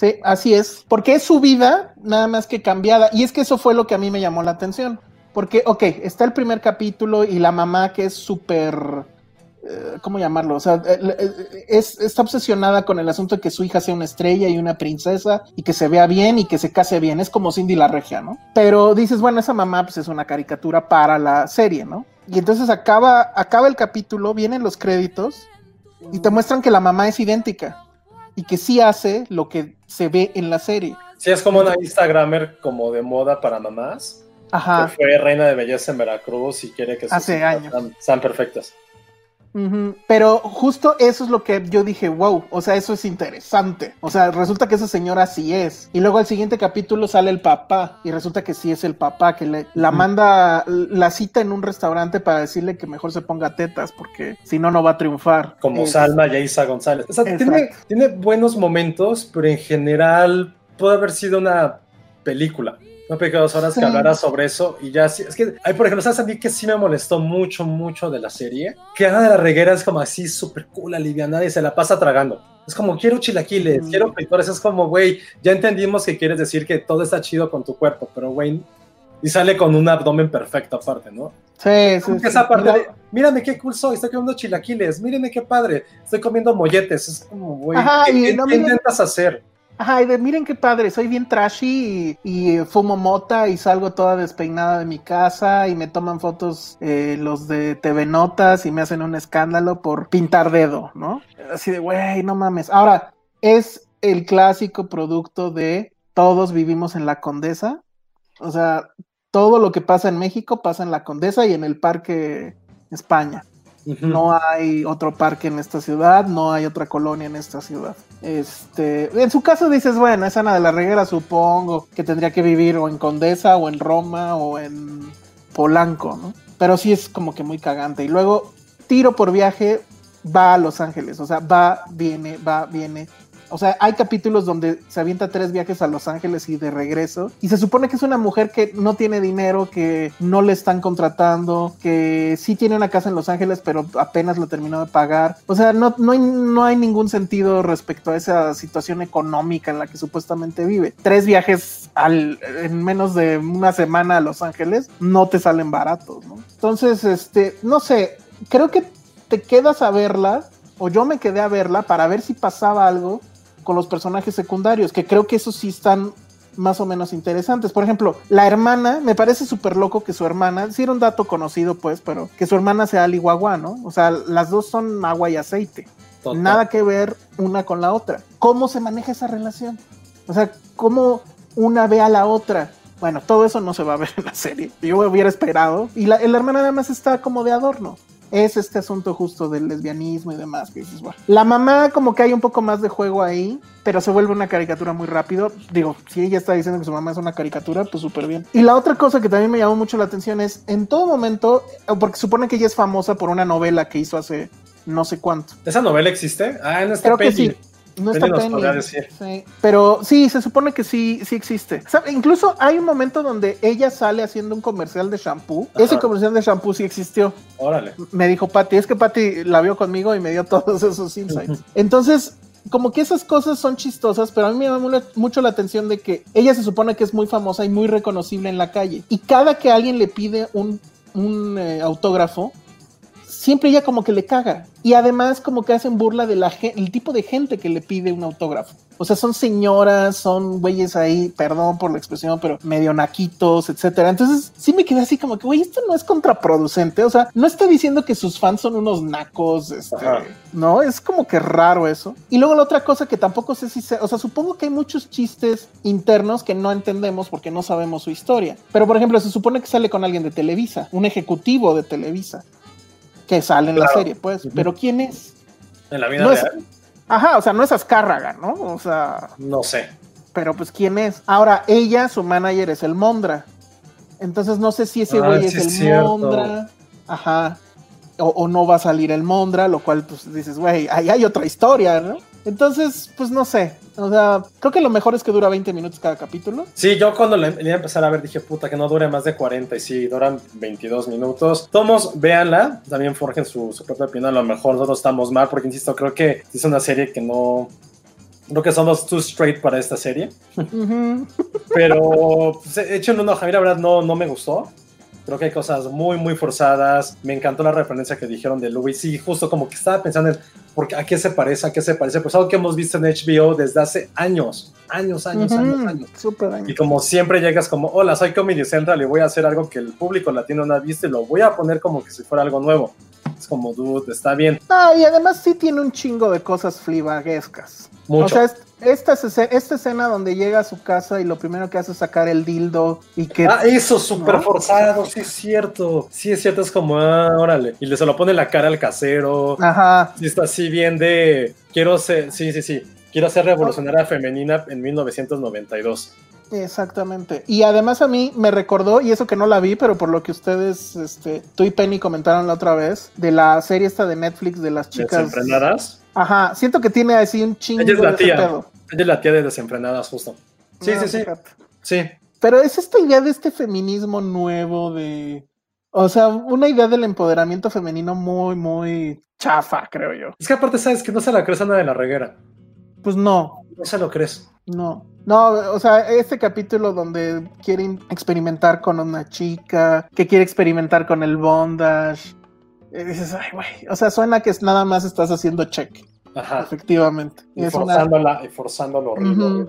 Sí, así es. Porque es su vida, nada más que cambiada. Y es que eso fue lo que a mí me llamó la atención. Porque, ok, está el primer capítulo y la mamá que es súper... eh, ¿Cómo llamarlo? O sea, eh, eh, es, está obsesionada con el asunto de que su hija sea una estrella y una princesa y que se vea bien y que se case bien. Es como Cindy la regia, ¿no? Pero dices, bueno, esa mamá pues es una caricatura para la serie, ¿no? Y entonces acaba, acaba el capítulo, vienen los créditos y te muestran que la mamá es idéntica y que sí hace lo que se ve en la serie. Sí, es como una Instagramer como de moda para mamás, Ajá. que fue reina de belleza en Veracruz y quiere que sus Hace años. Sean, sean perfectas. Pero justo eso es lo que yo dije, wow, o sea, eso es interesante. O sea, resulta que esa señora sí es. Y luego al siguiente capítulo sale el papá y resulta que sí es el papá que le, la manda, la cita en un restaurante para decirle que mejor se ponga tetas porque si no, no va a triunfar. Como Es- Salma y Isa González. O sea, tiene, tiene buenos momentos, pero en general puede haber sido una película. Película de dos horas Sí. que hablara sobre eso y ya sí. Es que, hay, por ejemplo, ¿sabes a mí que sí me molestó mucho, mucho de la serie? Que Ana de la Reguera es como así súper cool, alivianada y se la pasa tragando. Es como, quiero chilaquiles, Mm. quiero frijoles. Es como, güey, ya entendimos que quieres decir que todo está chido con tu cuerpo, pero, güey, y sale con un abdomen perfecto aparte, ¿no? Sí, sí, sí. esa parte Mira, de, mírame qué cool soy, estoy comiendo chilaquiles, mírenme qué padre, estoy comiendo molletes, es como, güey, ¿qué, y qué- no, intentas hacer? Ajá, y de miren qué padre, soy bien trashy y, y fumo mota y salgo toda despeinada de mi casa y me toman fotos eh, los de TV Notas y me hacen un escándalo por pintar dedo, ¿no? Así de, güey, no mames. Ahora, es el clásico producto de todos vivimos en la Condesa. O sea, todo lo que pasa en México pasa en la Condesa y en el Parque España. No hay otro parque en esta ciudad, no hay otra colonia en esta ciudad. Este, en su caso dices, bueno, es Ana de la Reguera, supongo que tendría que vivir o en Condesa o en Roma o en Polanco, ¿no? Pero sí es como que muy cagante. Y luego, tiro por viaje, va a Los Ángeles, o sea, va, viene, va, viene. O sea, hay capítulos donde se avienta tres viajes a Los Ángeles y de regreso. Y se supone que es una mujer que no tiene dinero, que no le están contratando, que sí tiene una casa en Los Ángeles, pero apenas lo terminó de pagar. O sea, no, no, hay, no hay ningún sentido respecto a esa situación económica en la que supuestamente vive. Tres viajes en menos de una semana a Los Ángeles no te salen baratos, ¿no? Entonces, este, no sé, creo que te quedas a verla, o yo me quedé a verla para ver si pasaba algo con los personajes secundarios, que creo que esos sí están más o menos interesantes. Por ejemplo, la hermana, me parece súper loco que su hermana, sí era un dato conocido pues, pero que su hermana sea Ali Guagua, ¿no? O sea, las dos son agua y aceite. Total. Nada que ver una con la otra. ¿Cómo se maneja esa relación? O sea, ¿cómo una ve a la otra? Bueno, todo eso no se va a ver en la serie. Yo hubiera esperado. Y la, la hermana nada más está como de adorno. Es este asunto justo del lesbianismo y demás. Que dices, bueno. La mamá como que hay un poco más de juego ahí, pero se vuelve una caricatura muy rápido. Digo, si ella está diciendo que su mamá es una caricatura, pues súper bien. Y la otra cosa que también me llamó mucho la atención es, en todo momento, porque supone que ella es famosa por una novela que hizo hace no sé cuánto. ¿Esa novela existe? Ah, en esta Creo que sí. No está Penny. decir. Sí, Pero sí, se supone que sí, sí existe. O sea, incluso hay un momento donde ella sale haciendo un comercial de shampoo. Ese comercial de shampoo sí existió. Órale. Me dijo Patty, es que Patty la vio conmigo y me dio todos esos insights. Entonces, como que esas cosas son chistosas, pero a mí me llama mu- mucho la atención de que ella se supone que es muy famosa y muy reconocible en la calle. Y cada que alguien le pide un, un, eh, autógrafo, siempre ella como que le caga. Y además como que hacen burla del tipo de gente que le pide un autógrafo. O sea, son señoras, son güeyes ahí, perdón por la expresión, pero medio naquitos, etcétera. Entonces, sí me quedé así como que, güey, esto no es contraproducente. O sea, no está diciendo que sus fans son unos nacos, este, no, es como que raro eso. Y luego la otra cosa que tampoco sé si se, o sea, supongo que hay muchos chistes internos que no entendemos porque no sabemos su historia. Pero, por ejemplo, se supone que sale con alguien de Televisa, un ejecutivo de Televisa, que sale en la serie, pues. Pero ¿quién es? En la vida No es, real, ajá, o sea, no es Azcárraga, ¿no? O sea, no sé. pero pues ¿quién es? Ahora, ella, su manager es el Mondra. Entonces no sé si ese Ah, güey sí es es el cierto. Mondra. Ajá. O, o no va a salir el Mondra, lo cual pues dices, güey, ahí hay otra historia, ¿no? Entonces, pues no sé. O sea, creo que lo mejor es que dura 20 minutos cada capítulo. Sí, yo cuando le, le iba a empezar a ver dije, puta, que no dure más de 40 y sí, duran 22 minutos. Tomos, véanla, también forjen su, su propia opinión, a lo mejor nosotros estamos mal, porque insisto, creo que es una serie que no... Creo que somos too straight para esta serie, pero pues, echen un ojo, a mí la verdad no, no me gustó. Creo que hay cosas muy, muy forzadas. Me encantó la referencia que dijeron de Louis. Sí, justo como que estaba pensando en ¿por qué- a qué se parece, a qué se parece. Pues algo que hemos visto en HBO desde hace años, años, años, años, años. Súper Y daño. como siempre llegas como, hola, soy Comedy Central y voy a hacer algo que el público latino no ha visto y lo voy a poner como que si fuera algo nuevo. Es como, dude, está bien. Ah, y además sí tiene un chingo de cosas flibaguescas. Mucho. O sea, es- esta, esta escena donde llega a su casa y lo primero que hace es sacar el dildo y que... ah, eso, súper ¿No? forzado, sí es cierto. Sí es cierto, es como, ah, órale. Y le se lo pone la cara al casero. Ajá. Sí está así bien de, quiero ser, sí, sí, sí. Quiero ser revolucionaria femenina en 1992. Exactamente. Y además a mí me recordó, y eso que no la vi, pero por lo que ustedes, este, tú y Penny comentaron la otra vez, de la serie esta de Netflix de las chicas. Desenfrenadas. Ajá, siento que tiene así un chingo Ella es la de tía. pedo. Es la tía de Desenfrenadas, justo. Sí, Ah, sí, sí. fíjate. Sí. Pero es esta idea de este feminismo nuevo de... O sea, una idea del empoderamiento femenino muy, muy chafa, creo yo. Es que aparte, sabes que no se la crees a Ana de la reguera. Pues no, No se lo crees. No, no, o sea, este capítulo donde quieren experimentar con una chica, que quiere experimentar con el bondage, y dices, ay, güey, o sea, suena que es nada más estás haciendo check, Ajá. efectivamente. Y Y es una- forzándola, y forzándolo horrible.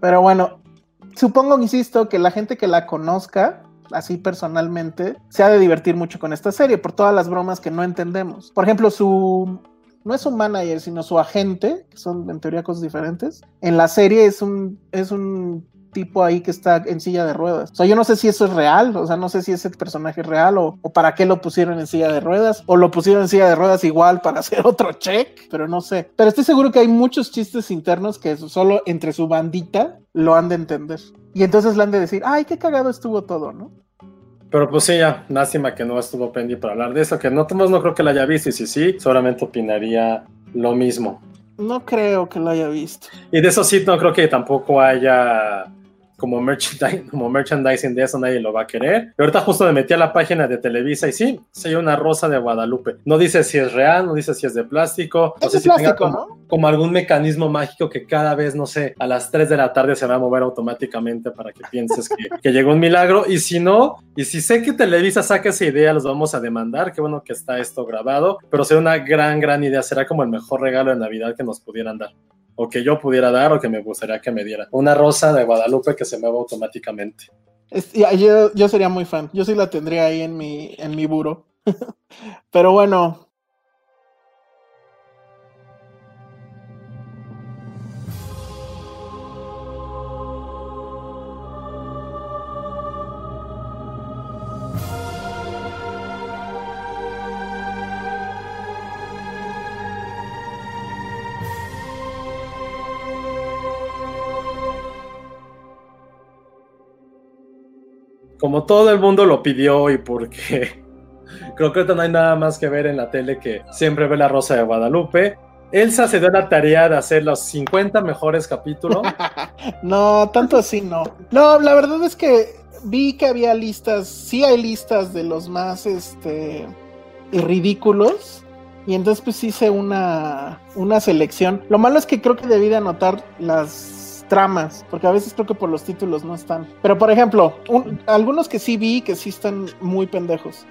Pero bueno, supongo, insisto, que la gente que la conozca, así personalmente, se ha de divertir mucho con esta serie por todas las bromas que no entendemos. Por ejemplo, su... No es un manager, sino su agente, que son en teoría cosas diferentes. En la serie es un, es un tipo ahí que está en silla de ruedas. O sea, yo no sé si eso es real, o sea, no sé si ese personaje es real o, o para qué lo pusieron en silla de ruedas, o lo pusieron en silla de ruedas igual para hacer otro check, pero no sé. Pero estoy seguro que hay muchos chistes internos que solo entre su bandita lo han de entender. Y entonces le han de decir, ay, qué cagado estuvo todo, ¿no? Pero pues sí, ya, lástima que no estuvo Pendy para hablar de eso, que no, no creo que la haya visto, y si sí, seguramente opinaría lo mismo. No creo que lo haya visto. Y de eso sí, no creo que tampoco haya como, merchandising, como merchandising de eso, nadie lo va a querer. Y ahorita justo me metí a la página de Televisa y sí, sí hay una rosa de Guadalupe. No dice si es real, no dice si es de plástico. no Es sé de si tenga plástico, como, ¿no? como algún mecanismo mágico que cada vez, no sé, a las 3 de la tarde se va a mover automáticamente para que pienses que, que llegó un milagro. Y si no, y si sé que Televisa saca esa idea, los vamos a demandar. Qué bueno que está esto grabado, pero sería una gran, gran idea. Será como el mejor regalo de Navidad que nos pudieran dar. O que yo pudiera dar o que me gustaría que me diera. Una rosa de Guadalupe que se mueva automáticamente. Yo, yo sería muy fan. Yo sí la tendría ahí en mi, en mi buro. Pero bueno. Como todo el mundo lo pidió y porque creo que no hay nada más que ver en la tele que siempre ve la rosa de Guadalupe. Elsa se dio la tarea de hacer los 50 mejores capítulos. no, tanto así no. No, la verdad es que vi que había listas, sí hay listas de los más este ridículos. Y entonces pues hice una, una selección. Lo malo es que creo que debí de anotar las tramas, porque a veces creo que por los títulos no están. Pero por ejemplo, algunos que sí vi que sí están muy pendejos.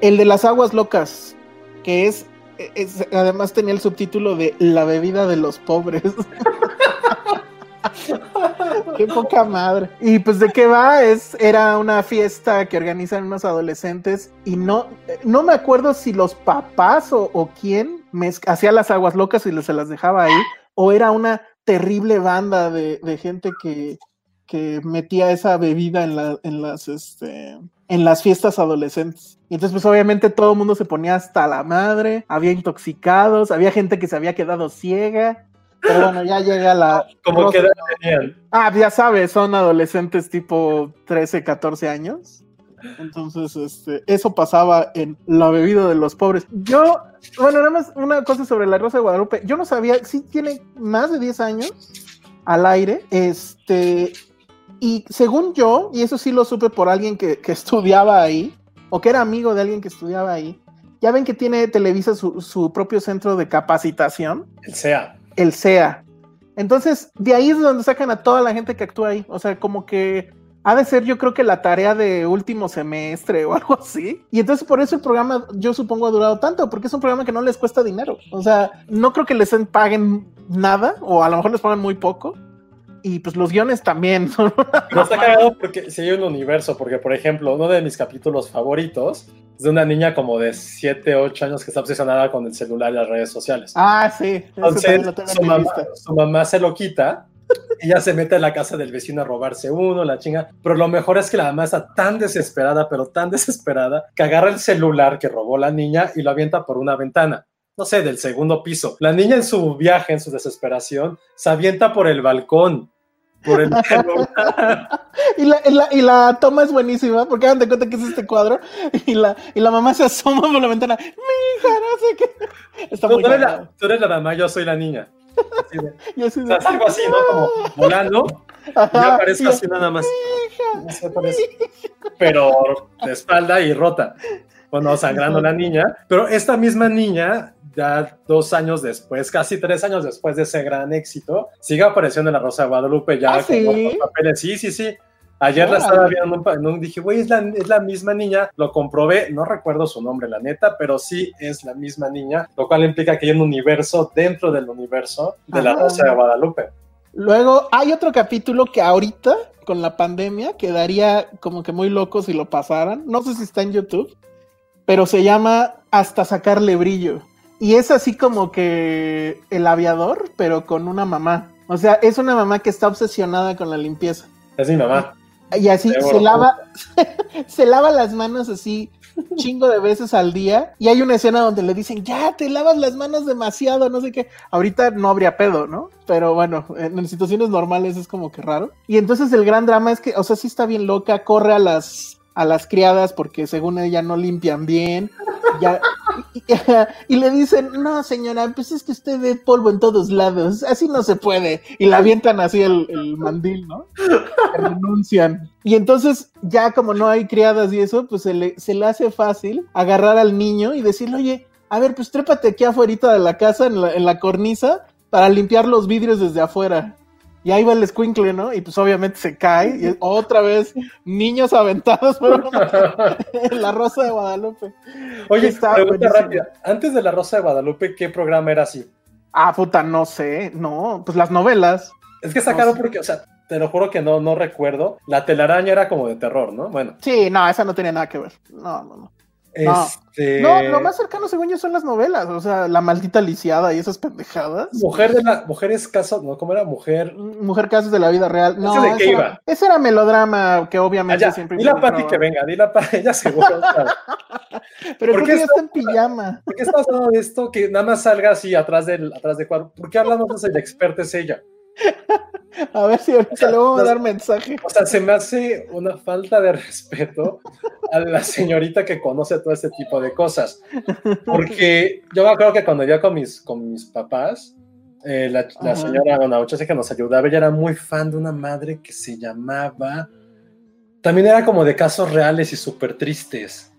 El de las aguas locas, que es, además tenía el subtítulo de La bebida de los pobres. Qué poca madre. Y pues de qué va, es, era una fiesta que organizan unos adolescentes y no, no me acuerdo si los papás o, quién me hacía las aguas locas y se las dejaba ahí, o era una terrible banda de, gente que, que metía esa bebida en, la, en las este en las fiestas adolescentes. Y entonces, pues obviamente todo el mundo se ponía hasta la madre, había intoxicados, había gente que se había quedado ciega. Pero bueno, ya llega la. ¿Cómo que tenían? Ah, ya sabes, son adolescentes tipo 13, 14 años. Entonces, este, eso pasaba en la bebida de los pobres. Yo, bueno, nada más una cosa sobre la Rosa de Guadalupe. Yo no sabía, sí tiene más de 10 años al aire. Este, y según yo, y eso sí lo supe por alguien que, estudiaba ahí, o que era amigo de alguien que estudiaba ahí, ya ven que tiene Televisa su, su propio centro de capacitación. El SEA. El SEA. Entonces, de ahí es donde sacan a toda la gente que actúa ahí. O sea, como que ha de ser yo creo que la tarea de último semestre o algo así. Y entonces por eso el programa yo supongo ha durado tanto, porque es un programa que no les cuesta dinero. O sea, no creo que les paguen nada o a lo mejor les pagan muy poco y pues los guiones también son No está cagado porque si hay un universo, porque por ejemplo, uno de mis capítulos favoritos es de una niña como de 7, 8 años que está obsesionada con el celular y las redes sociales. Ah, sí. Entonces su mamá, su mamá, se lo quita. Ella se mete a la casa del vecino a robarse uno, la chinga. Pero lo mejor es que la mamá está tan desesperada, pero tan desesperada, que agarra el celular que robó la niña y lo avienta por una ventana no sé, del segundo piso. La niña en su viaje, en su desesperación, se avienta por el balcón por el y, la, y, la, y, la, toma es buenísima, porque hagan de cuenta que es este cuadro, y la, y la mamá se asoma por la ventana, mi hija, no sé qué. Está muy tú, eres la, tú, eres la, mamá, yo soy la niña. Así de, o sea, algo así, ¿no? Como volando, y aparezco así nada más. Pero de espalda y rota. Bueno, sangrando la niña. Pero esta misma niña ya dos años después, casi tres años después de ese gran éxito, sigue apareciendo en La Rosa de Guadalupe ya ¿Ah, con ¿sí? papeles. Sí, sí, sí. Ayer la estaba viendo en un, dije, güey, es la, es la misma niña, lo comprobé, no recuerdo su nombre, la neta, pero sí es la misma niña, lo cual implica que hay un universo dentro del universo de La Rosa de Guadalupe. Luego hay otro capítulo que ahorita, con la pandemia, quedaría como que muy loco si lo pasaran. No sé si está en YouTube, pero se llama Hasta sacarle brillo. Y es así como que el aviador, pero con una mamá. O sea, es una mamá que está obsesionada con la limpieza. Es mi mamá. Y así se lava, se lava las manos así chingo de veces al día. Y hay una escena donde le dicen, ya te lavas las manos demasiado, no sé qué. Ahorita no habría pedo, ¿no? Pero bueno, en situaciones normales es como que raro. Y entonces el gran drama es que, o sea, sí está bien loca, corre a las a las criadas porque según ella no limpian bien. y, le dicen, no señora, pues es que usted ve polvo en todos lados, así no se puede. Y la avientan así el, mandil, ¿no? renuncian. Y entonces ya como no hay criadas y eso, pues se le, hace fácil agarrar al niño y decirle, oye, a ver, pues trépate aquí afuera de la casa, en la cornisa, para limpiar los vidrios desde afuera. Y ahí va el squinkle, ¿no? Y pues obviamente se cae. Y otra vez, niños aventados por la Rosa de Guadalupe. Oye, pregunta rápida. Antes de la Rosa de Guadalupe, ¿qué programa era así? Ah, puta, no sé. No, pues las novelas. Es que sacaron porque, o sea, te lo juro que no, no recuerdo. La telaraña era como de terror, ¿no? Bueno. Sí, no, esa no tenía nada que ver. No, no, no. Este... No, lo más cercano, según yo, son las novelas. O sea, la maldita lisiada y esas pendejadas. Mujer de la. Mujeres casos, ¿no? ¿Cómo era? Mujer. Mujer casos de la vida real. No, ¿Ese de qué iba? Ese era melodrama que obviamente ah, siempre. Dile a Pati que venga, dile a Pati, ella seguro. Pero ¿por qué está en pijama? ¿Por qué estás hablando de esto? Que nada más salga así atrás del, atrás de cuadro. ¿Por qué hablamos de el experto es ella? A ver si ahorita le vamos a dar mensaje. O sea, se me hace una falta de respeto a la señorita que conoce todo este tipo de cosas. Porque yo me acuerdo que cuando yo con mis, con mis papás, eh, la, la señora Dona Ochoa que nos ayudaba, ella era muy fan de una madre que se llamaba. También era como de casos reales y súper tristes.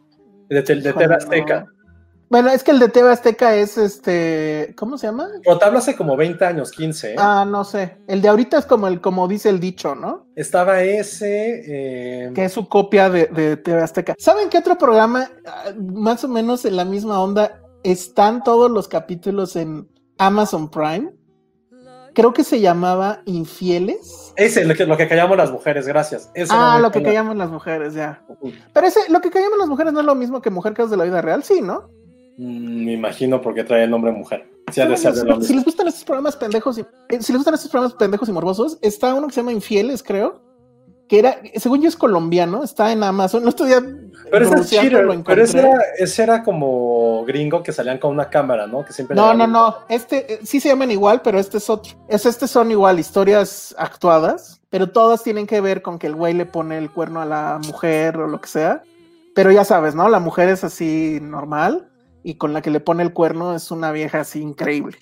De, de TV Azteca. No. Bueno, es que el de TV Azteca es este. ¿Cómo se llama? Hablo hace como 20 años, 15. ¿eh? Ah, no sé. El de ahorita es como el, como dice el dicho, ¿no? Estaba ese. eh, Que es su copia de, de TV Azteca. ¿Saben qué otro programa, ah, más o menos en la misma onda, están todos los capítulos en Amazon Prime? Creo que se llamaba Infieles. Ese, lo que, lo que callamos las mujeres, gracias. Ah, lo que callamos las mujeres, ya. Pero ese, lo que callamos las mujeres no es lo mismo que Mujer de la Vida Real, sí, ¿no? Mm, me imagino porque trae el nombre mujer. Sí, ha de Sí, ser de si, lo si mismo. les gustan estos programas pendejos y eh, si les gustan estos programas pendejos y morbosos, está uno que se llama Infieles, creo, que era, según yo es colombiano, está en Amazon. No estoy Pero ese es cheater, pero ese era, ese era como gringo que salían con una cámara, ¿no? Que siempre No, no, no. Este eh, sí se llaman igual, pero este es otro. Es este son igual historias actuadas, pero todas tienen que ver con que el güey le pone el cuerno a la mujer o lo que sea. Pero ya sabes, ¿no? La mujer es así normal y con la que le pone el cuerno es una vieja así increíble.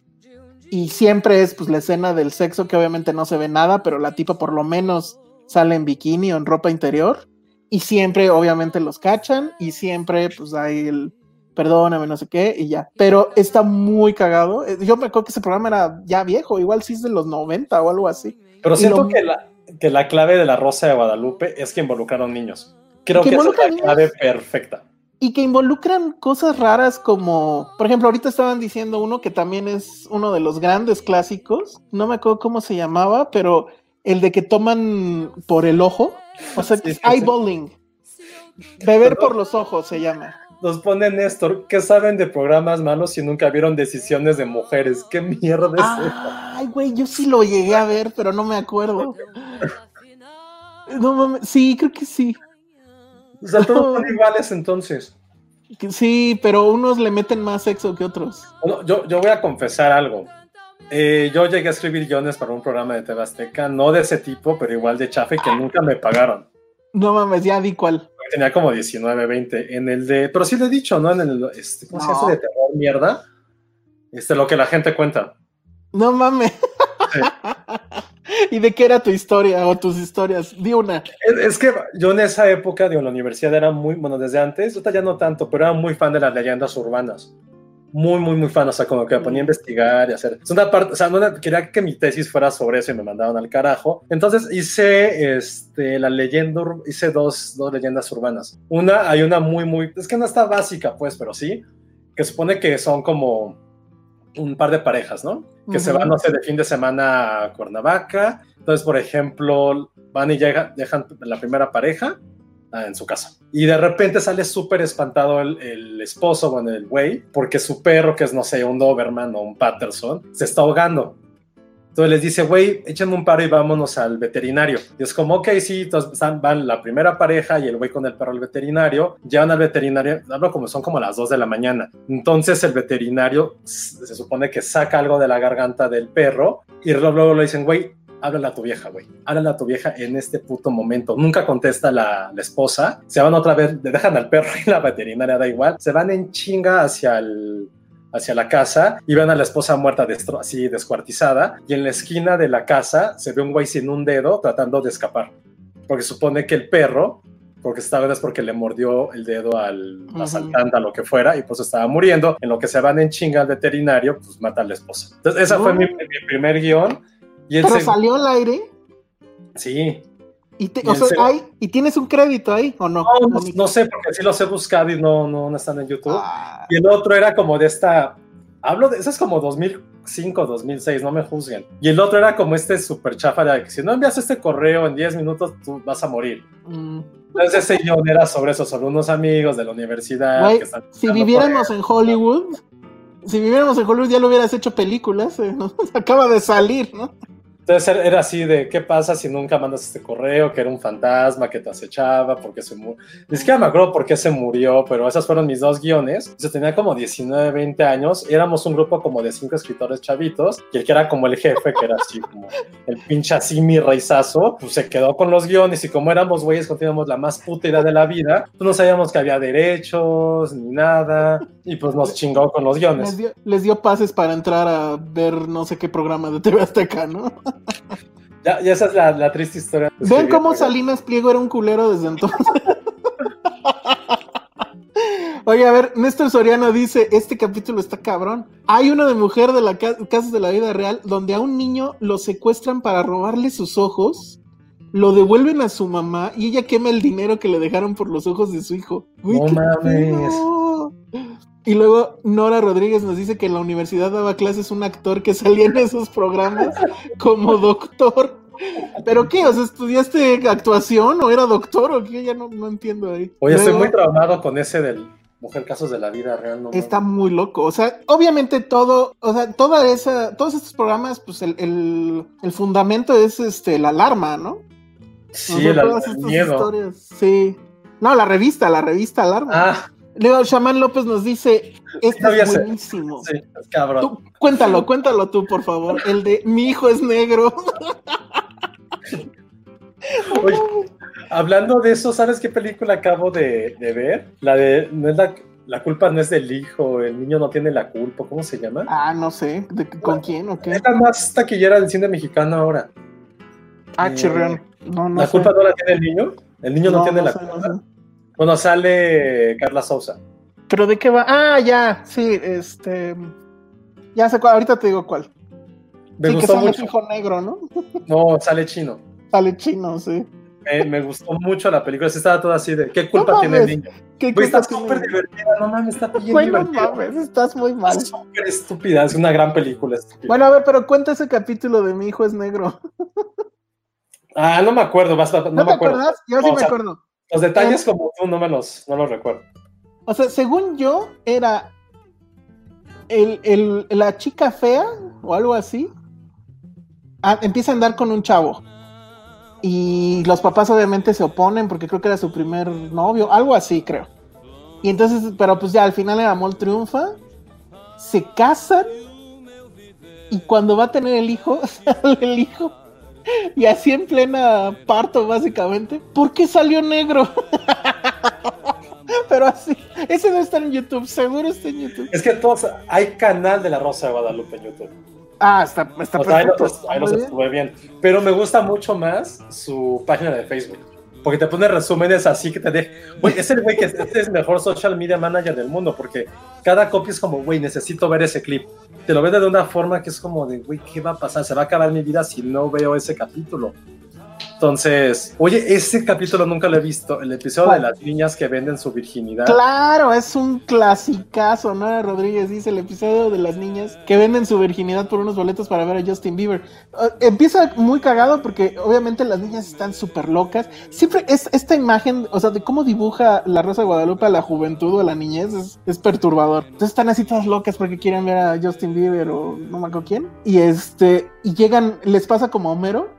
Y siempre es pues la escena del sexo que obviamente no se ve nada, pero la tipa por lo menos sale en bikini o en ropa interior y siempre obviamente los cachan y siempre pues hay el perdóname, no sé qué, y ya. Pero está muy cagado. Eh, Yo me acuerdo que ese programa era ya viejo, igual sí es de los 90 o algo así. Pero siento lo- que, la, que la clave de la Rosa de Guadalupe es que involucraron niños. Creo Que es la niños. clave perfecta. Y que involucran cosas raras como, por ejemplo, ahorita estaban diciendo uno que también es uno de los grandes clásicos, no me acuerdo cómo se llamaba, pero el de que toman por el ojo, o sea, Sí, sí, sí. eyeballing. Beber por los ojos se llama. Nos pone Néstor, ¿qué saben de programas malos si nunca vieron decisiones de mujeres? ¿Qué mierda es esa? Ay, güey, yo sí lo llegué a ver, pero no me acuerdo. No mames, sí, creo que sí. O sea, todos son iguales entonces. Sí, pero unos le meten más sexo que otros. Bueno, yo, yo voy a confesar algo. Eh, yo llegué a escribir guiones para un programa de TV Azteca, no de ese tipo, pero igual de chafe, que nunca me pagaron. No mames, ya di cuál. Tenía como 19, 20 en el de, pero sí lo he dicho, ¿no? En el, este, ¿cómo se No. ese de terror mierda? Este, lo que la gente cuenta. No mames. ¿Y de qué era tu historia o tus historias? Di una. Es, es que yo en esa época, digo, en la universidad era muy, bueno, desde antes, ya no tanto, pero era muy fan de las leyendas urbanas. Muy, muy, muy fan, o sea, como que me ponía a investigar y hacer. Es una parte, o sea, no quería que mi tesis fuera sobre eso y me mandaban al carajo. Entonces hice este, la leyenda, hice dos, dos leyendas urbanas. Una, hay una muy, muy, es que no está básica, pues, pero sí, que supone que son como un par de parejas, ¿no? Que se van, no sé, de fin de semana a Cuernavaca. Entonces, por ejemplo, van y llegan, dejan la primera pareja ah, en su casa. Y de repente sale súper espantado el, el esposo, bueno, el güey, porque su perro, que es, no sé, un Doberman o un Patterson, se está ahogando. Entonces les dice, güey, échenme un paro y vámonos al veterinario. Y es como, ok, sí, entonces van la primera pareja y el güey con el perro al veterinario. Llevan al veterinario, hablo como son como las 2 de la mañana. Entonces el veterinario se supone que saca algo de la garganta del perro y luego le dicen, güey, háblale a tu vieja, güey. Háblale a tu vieja en este puto momento. Nunca contesta la, la esposa. Se van otra vez, le dejan al perro y la veterinaria da igual. Se van en chinga hacia el hacia la casa y ven a la esposa muerta destro- así descuartizada y en la esquina de la casa se ve un güey sin un dedo tratando de escapar porque supone que el perro porque esta vez es porque le mordió el dedo al asaltante a lo que fuera y pues estaba muriendo. En lo que se van en chinga al veterinario pues mata a la esposa. Entonces esa fue mi, mi primer guion y el Pero segundo salió al aire sí y, te- Y o el sea, seg- hay- y tienes un crédito ahí o no. no, no, sé porque sí los he buscado y no, no, no están en YouTube Ah, Y el otro era como de esta. Hablo de. Eso es como 2005, 2006, no me juzguen. Y el otro era como este super chafa de que si no envías este correo en 10 minutos, tú vas a morir. mm. Entonces ese guion era sobre eso, sobre unos amigos de la universidad. Güey, que están si viviéramos en Hollywood, si viviéramos en Hollywood ya lo hubieras hecho películas, eh, ¿no? Acaba de salir, ¿no? Entonces era- así de, ¿qué pasa si nunca mandas este correo? Que era un fantasma que te acechaba, porque se murió. Ni siquiera me acuerdo por qué se murió, pero esas fueron mis dos guiones. Yo tenía como 19, 20 años, éramos un grupo como de cinco escritores chavitos, y el que era como el jefe, que era así como el pinche así mi reizazo, pues se quedó con los guiones, y como éramos güeyes que teníamos la más puta idea de la vida, pues no sabíamos que había derechos, ni nada, y pues nos chingó con los Les guiones. dio, les dio pases para entrar a ver no sé qué programa de TV Azteca, ¿no? Ya, y esa es la, la triste historia. Ven cómo Salinas Pliego era un culero desde entonces. Oye, a ver, Néstor Soriano dice, este capítulo está cabrón. Hay uno de mujer de la ca- de la Vida Real donde a un niño lo secuestran para robarle sus ojos, lo devuelven a su mamá y ella quema el dinero que le dejaron por los ojos de su hijo. Uy, No qué mames. Y luego Nora Rodríguez nos dice que en la universidad daba clases un actor que salía en esos programas como doctor. ¿Pero qué? O sea, ¿estudiaste actuación o era doctor o qué? Ya no, no entiendo ahí. Oye, estoy muy traumado con ese del Mujer Casos de la Vida Real. No, Está muy loco. O sea, obviamente todo, o sea, toda esa, todos estos programas, pues el, el, el fundamento es este la alarma, ¿no? Sí, O sea, todas el estas miedo. historias. Sí. No, la revista, la revista Alarma. Ah, Luego Shaman López nos dice, este Sabía es buenísimo. sí, es cabrón. Tú, cuéntalo, cuéntalo tú, por favor. El de mi hijo es negro. Oye, hablando de eso, ¿sabes qué película acabo de, de ver? La de, no es la, la culpa no es del hijo, el niño no tiene la culpa, ¿cómo se llama? Ah, no sé. ¿de- ¿Con quién o qué? Es la más taquillera del cine mexicano ahora. Ah, eh, chirrión. No, no ¿La sé. culpa no la tiene el niño? ¿El niño no, tiene la sé, culpa? sé. Bueno, sale Carla Sousa. ¿Pero de qué va? Ah, ya, sí, este. Ya sé cuál, ahorita te digo cuál. Me sí, que gustó sale mucho. hijo negro, ¿no? No, sale chino. Sale chino, sí. Me, me gustó mucho la película. Sí, estaba toda así de ¿qué culpa No tiene el niño? ¿Qué Güey, está súper divertida, no mames, está bien Güey, no divertida. mames, estás muy mal. Es súper estúpida, es una gran película. estúpida. Bueno, a ver, pero cuenta ese capítulo de mi hijo es negro. Ah, no me acuerdo, basta, no, ¿No, me te acuerdo. acuerdas? Yo sí o me sea, acuerdo. Los detalles como tú no me los, no los recuerdo. O sea, según yo, era el, el- la chica fea o algo así. ah, empieza a andar con un chavo. Y los papás obviamente se oponen porque creo que era su primer novio, algo así creo. Y entonces, pero pues ya al final el amor triunfa, se casan y cuando va a tener el hijo, sale el hijo. Y así en plena parto básicamente, ¿por qué salió negro? Pero así, ese no está en YouTube, seguro está en YouTube. Es que todos, hay canal de la Rosa de Guadalupe en YouTube. Ah, está, está O sea, ahí perfecto. los, ahí los estuve bien. Pero me gusta mucho más su página de Facebook. Porque te pone resúmenes así que te deja. Güey, es el güey que es, es el mejor social media manager del mundo. Porque cada copia es como, güey, necesito ver ese clip. Te lo vende de una forma que es como de, güey, ¿qué va a pasar? Se va a acabar mi vida si no veo ese capítulo. Entonces, oye, ese capítulo nunca lo he visto. El episodio de las niñas que venden su virginidad. Claro, es un clasicazo, ¿no? Rodríguez dice el episodio de las niñas que venden su virginidad por unos boletos para ver a Justin Bieber. Uh, empieza muy cagado porque obviamente las niñas están súper locas. Siempre es esta imagen, o sea, de cómo dibuja la Rosa de Guadalupe a la juventud o a la niñez es, es perturbador. Entonces están así todas locas porque quieren ver a Justin Bieber o no me acuerdo quién. Y este, y llegan, les pasa como a Homero,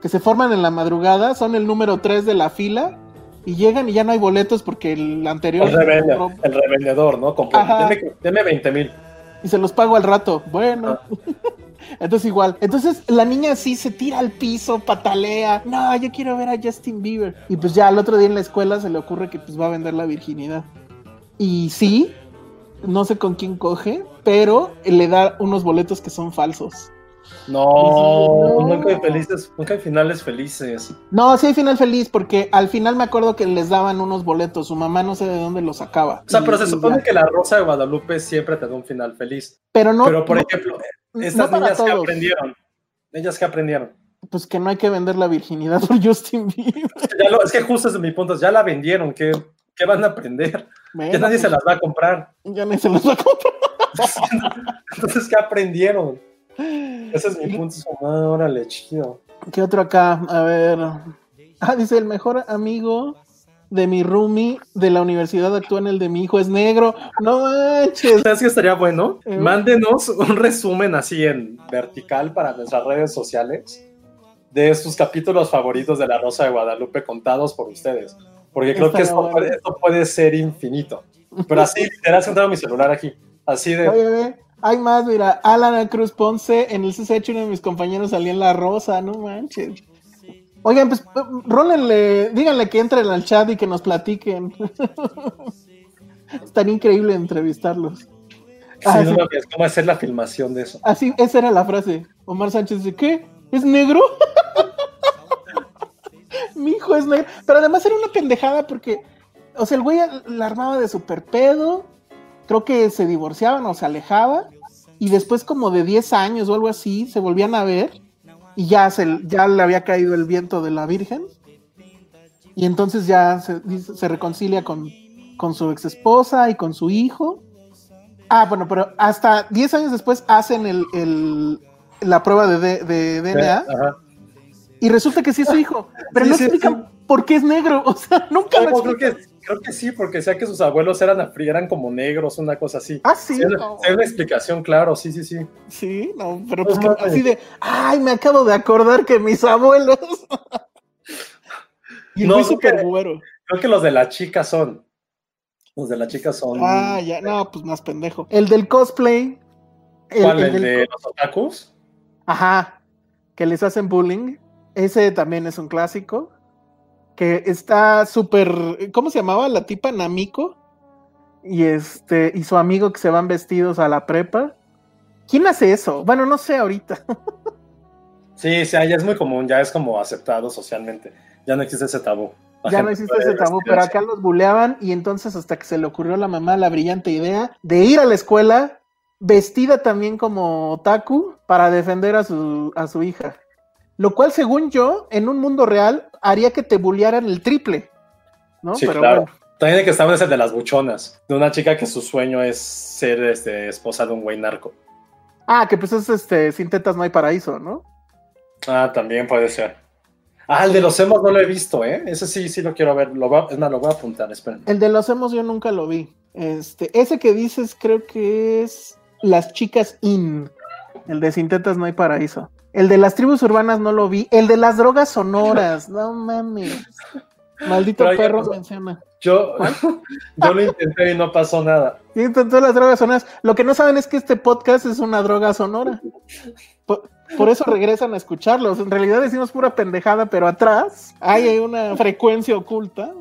que se forman en la madrugada, son el número 3 de la fila. Y llegan y ya no hay boletos porque el anterior El, revende- compró- el revendedor, ¿no? Compró, deme, deme 20 mil. y se los pago al rato. Bueno. Entonces igual. Entonces la niña sí se tira al piso, patalea. No, yo quiero ver a Justin Bieber. Y pues ya al otro día en la escuela se le ocurre que pues va a vender la virginidad. Y sí, no sé con quién coge, pero le da unos boletos que son falsos. No, No. nunca hay felices, nunca hay finales felices. No, sí hay final feliz, porque al final me acuerdo que les daban unos boletos. Su mamá no sé de dónde los sacaba. O sea, pero se supone ya. que la Rosa de Guadalupe siempre te da un final feliz. Pero no. pero por no- ejemplo, estas niñas que aprendieron, ellas que aprendieron. Pues que no hay que vender la virginidad por Justin Bieber. Ya lo- es que justo es mi punto, ya la vendieron, ¿qué, qué van a aprender? Ya nadie se pues, las va a comprar. Ya ni se los va a comprar. Entonces, ¿qué aprendieron? Ese es mi punto. ah, órale, chido. ¿Qué otro acá? A ver. Ah, dice el mejor amigo de mi roomie de la universidad actúa en el de mi hijo es negro. No manches. ¿Sabes qué estaría bueno? Eh. Mándenos un resumen así en vertical para nuestras redes sociales de sus capítulos favoritos de La Rosa de Guadalupe contados por ustedes. Porque creo que esto, puede, esto puede ser infinito. Pero así, literal, sentado mi celular aquí. Así de. Oye, hay más, mira, Alan Cruz Ponce, en el CCH uno de mis compañeros salía en La Rosa, no manches. Oigan, pues, rólenle, díganle que entren al chat y que nos platiquen. Estaría increíble entrevistarlos. Sí, Ah, no sí. ¿Cómo hacer la filmación de eso? Así, esa era la frase. Omar Sánchez dice, ¿qué? ¿Es negro? Mi hijo es negro. Pero además era una pendejada porque, o sea, el güey la armaba de super pedo. Creo que se divorciaban o se alejaba. Y después como de 10 años o algo así, se volvían a ver. Y ya, se, ya le había caído el viento de la Virgen. Y entonces ya se, se reconcilia con, con su ex esposa y con su hijo. Ah, bueno, pero hasta 10 años después hacen el, el- la prueba de, de- de DNA Ajá. y resulta que sí es su hijo. Pero Sí, no sí, explican sí. por qué es negro. O sea, nunca lo creo, explican. Creo que sí, porque sea que sus abuelos eran, eran como negros, una cosa así. Ah, sí. Hay no. una- explicación, claro, sí, sí, sí. Sí, no, pero pues No que mames. así de, ay, me acabo de acordar que mis abuelos. y No, súper que- güero. Creo que los de la chica son. Los de la chica son. Ah, ya, no, pues más pendejo. El del cosplay. El, ¿Cuál? el ¿El del de los otakus? Ajá, que les hacen bullying. Ese también es un clásico. Que está súper. ¿Cómo se llamaba la tipa Namiko? Y este, y su amigo que se van vestidos a la prepa. ¿Quién hace eso? Bueno, no sé ahorita. Sí, sí, ya es muy común, ya es como aceptado socialmente. Ya no existe ese tabú. La ya no existe ese tabú, vestirse. pero acá los buleaban y entonces hasta que se le ocurrió a la mamá la brillante idea de ir a la escuela vestida también como otaku para defender a su, a su hija. Lo cual, según yo, en un mundo real haría que te bullearan el triple. ¿no? Sí, pero claro. bueno. También el que estaba es el de las buchonas, de una chica que su sueño es ser este, esposa de un güey narco. Ah, que pues es este, sin tetas no hay paraíso, ¿no? Ah, también puede ser. Ah, el de los emos no lo he visto, ¿eh? Ese sí, sí lo quiero ver. Lo voy a, es más, lo voy a apuntar, esperen. El de los hemos yo nunca lo vi. Este, ese que dices creo que es Las chicas in. El de sin tetas no hay paraíso. El de las tribus urbanas no lo vi. El de las drogas sonoras, no mames. Maldito Pero perro otro. menciona. Yo, yo lo intenté y no pasó nada. Intentó las drogas sonoras. Lo que no saben es que este podcast es una droga sonora. Por, por eso regresan a escucharlos. En realidad decimos pura pendejada, pero atrás hay una frecuencia oculta.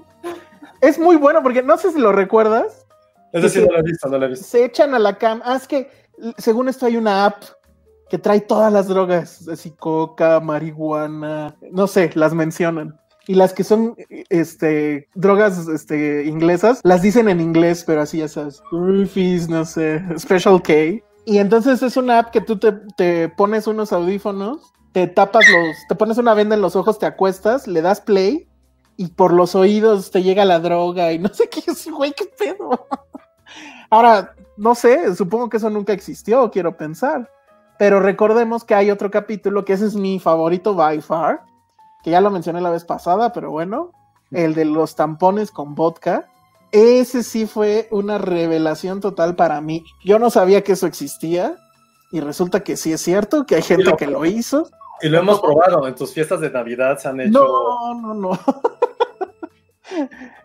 Es muy bueno porque no sé si lo recuerdas. Ese sí no lo he visto, no lo he visto. Se echan a la cama. Ah, es que según esto hay una app que trae todas las drogas, así coca, marihuana, no sé, las mencionan. Y las que son este, drogas este, inglesas, las dicen en inglés, pero así ya sabes. Roofies, no sé, Special K. Y entonces es una app que tú te, te pones unos audífonos, te tapas los, te pones una venda en los ojos, te acuestas, le das play y por los oídos te llega la droga y no sé qué es, güey, qué pedo. Ahora, no sé, supongo que eso nunca existió, quiero pensar. Pero recordemos que hay otro capítulo que ese es mi favorito by far, que ya lo mencioné la vez pasada, pero bueno, el de los tampones con vodka. Ese sí fue una revelación total para mí. Yo no sabía que eso existía y resulta que sí es cierto, que hay gente lo- que lo hizo. Y lo hemos probado. En tus fiestas de Navidad se han hecho. No, no, no.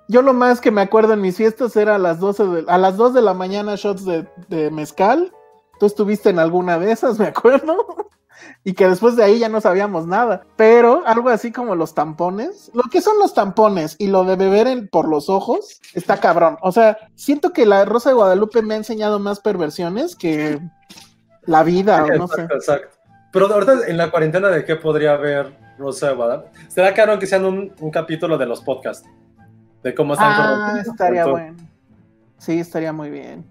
Yo lo más que me acuerdo en mis fiestas era a las 12 de, a las 2 de la mañana shots de, de mezcal. Tú estuviste en alguna de esas, me acuerdo. Y que después de ahí ya no sabíamos nada. Pero algo así como los tampones. Lo que son los tampones y lo de beber en- por los ojos está cabrón. O sea, siento que la Rosa de Guadalupe me ha enseñado más perversiones que la vida, o no sé. exacto, exacto. Pero ahorita en la cuarentena, ¿de qué podría haber Rosa de Guadalupe? Será caro que sean un, un capítulo de los podcasts. De cómo están Ah, estaría bueno. Sí, estaría muy bien.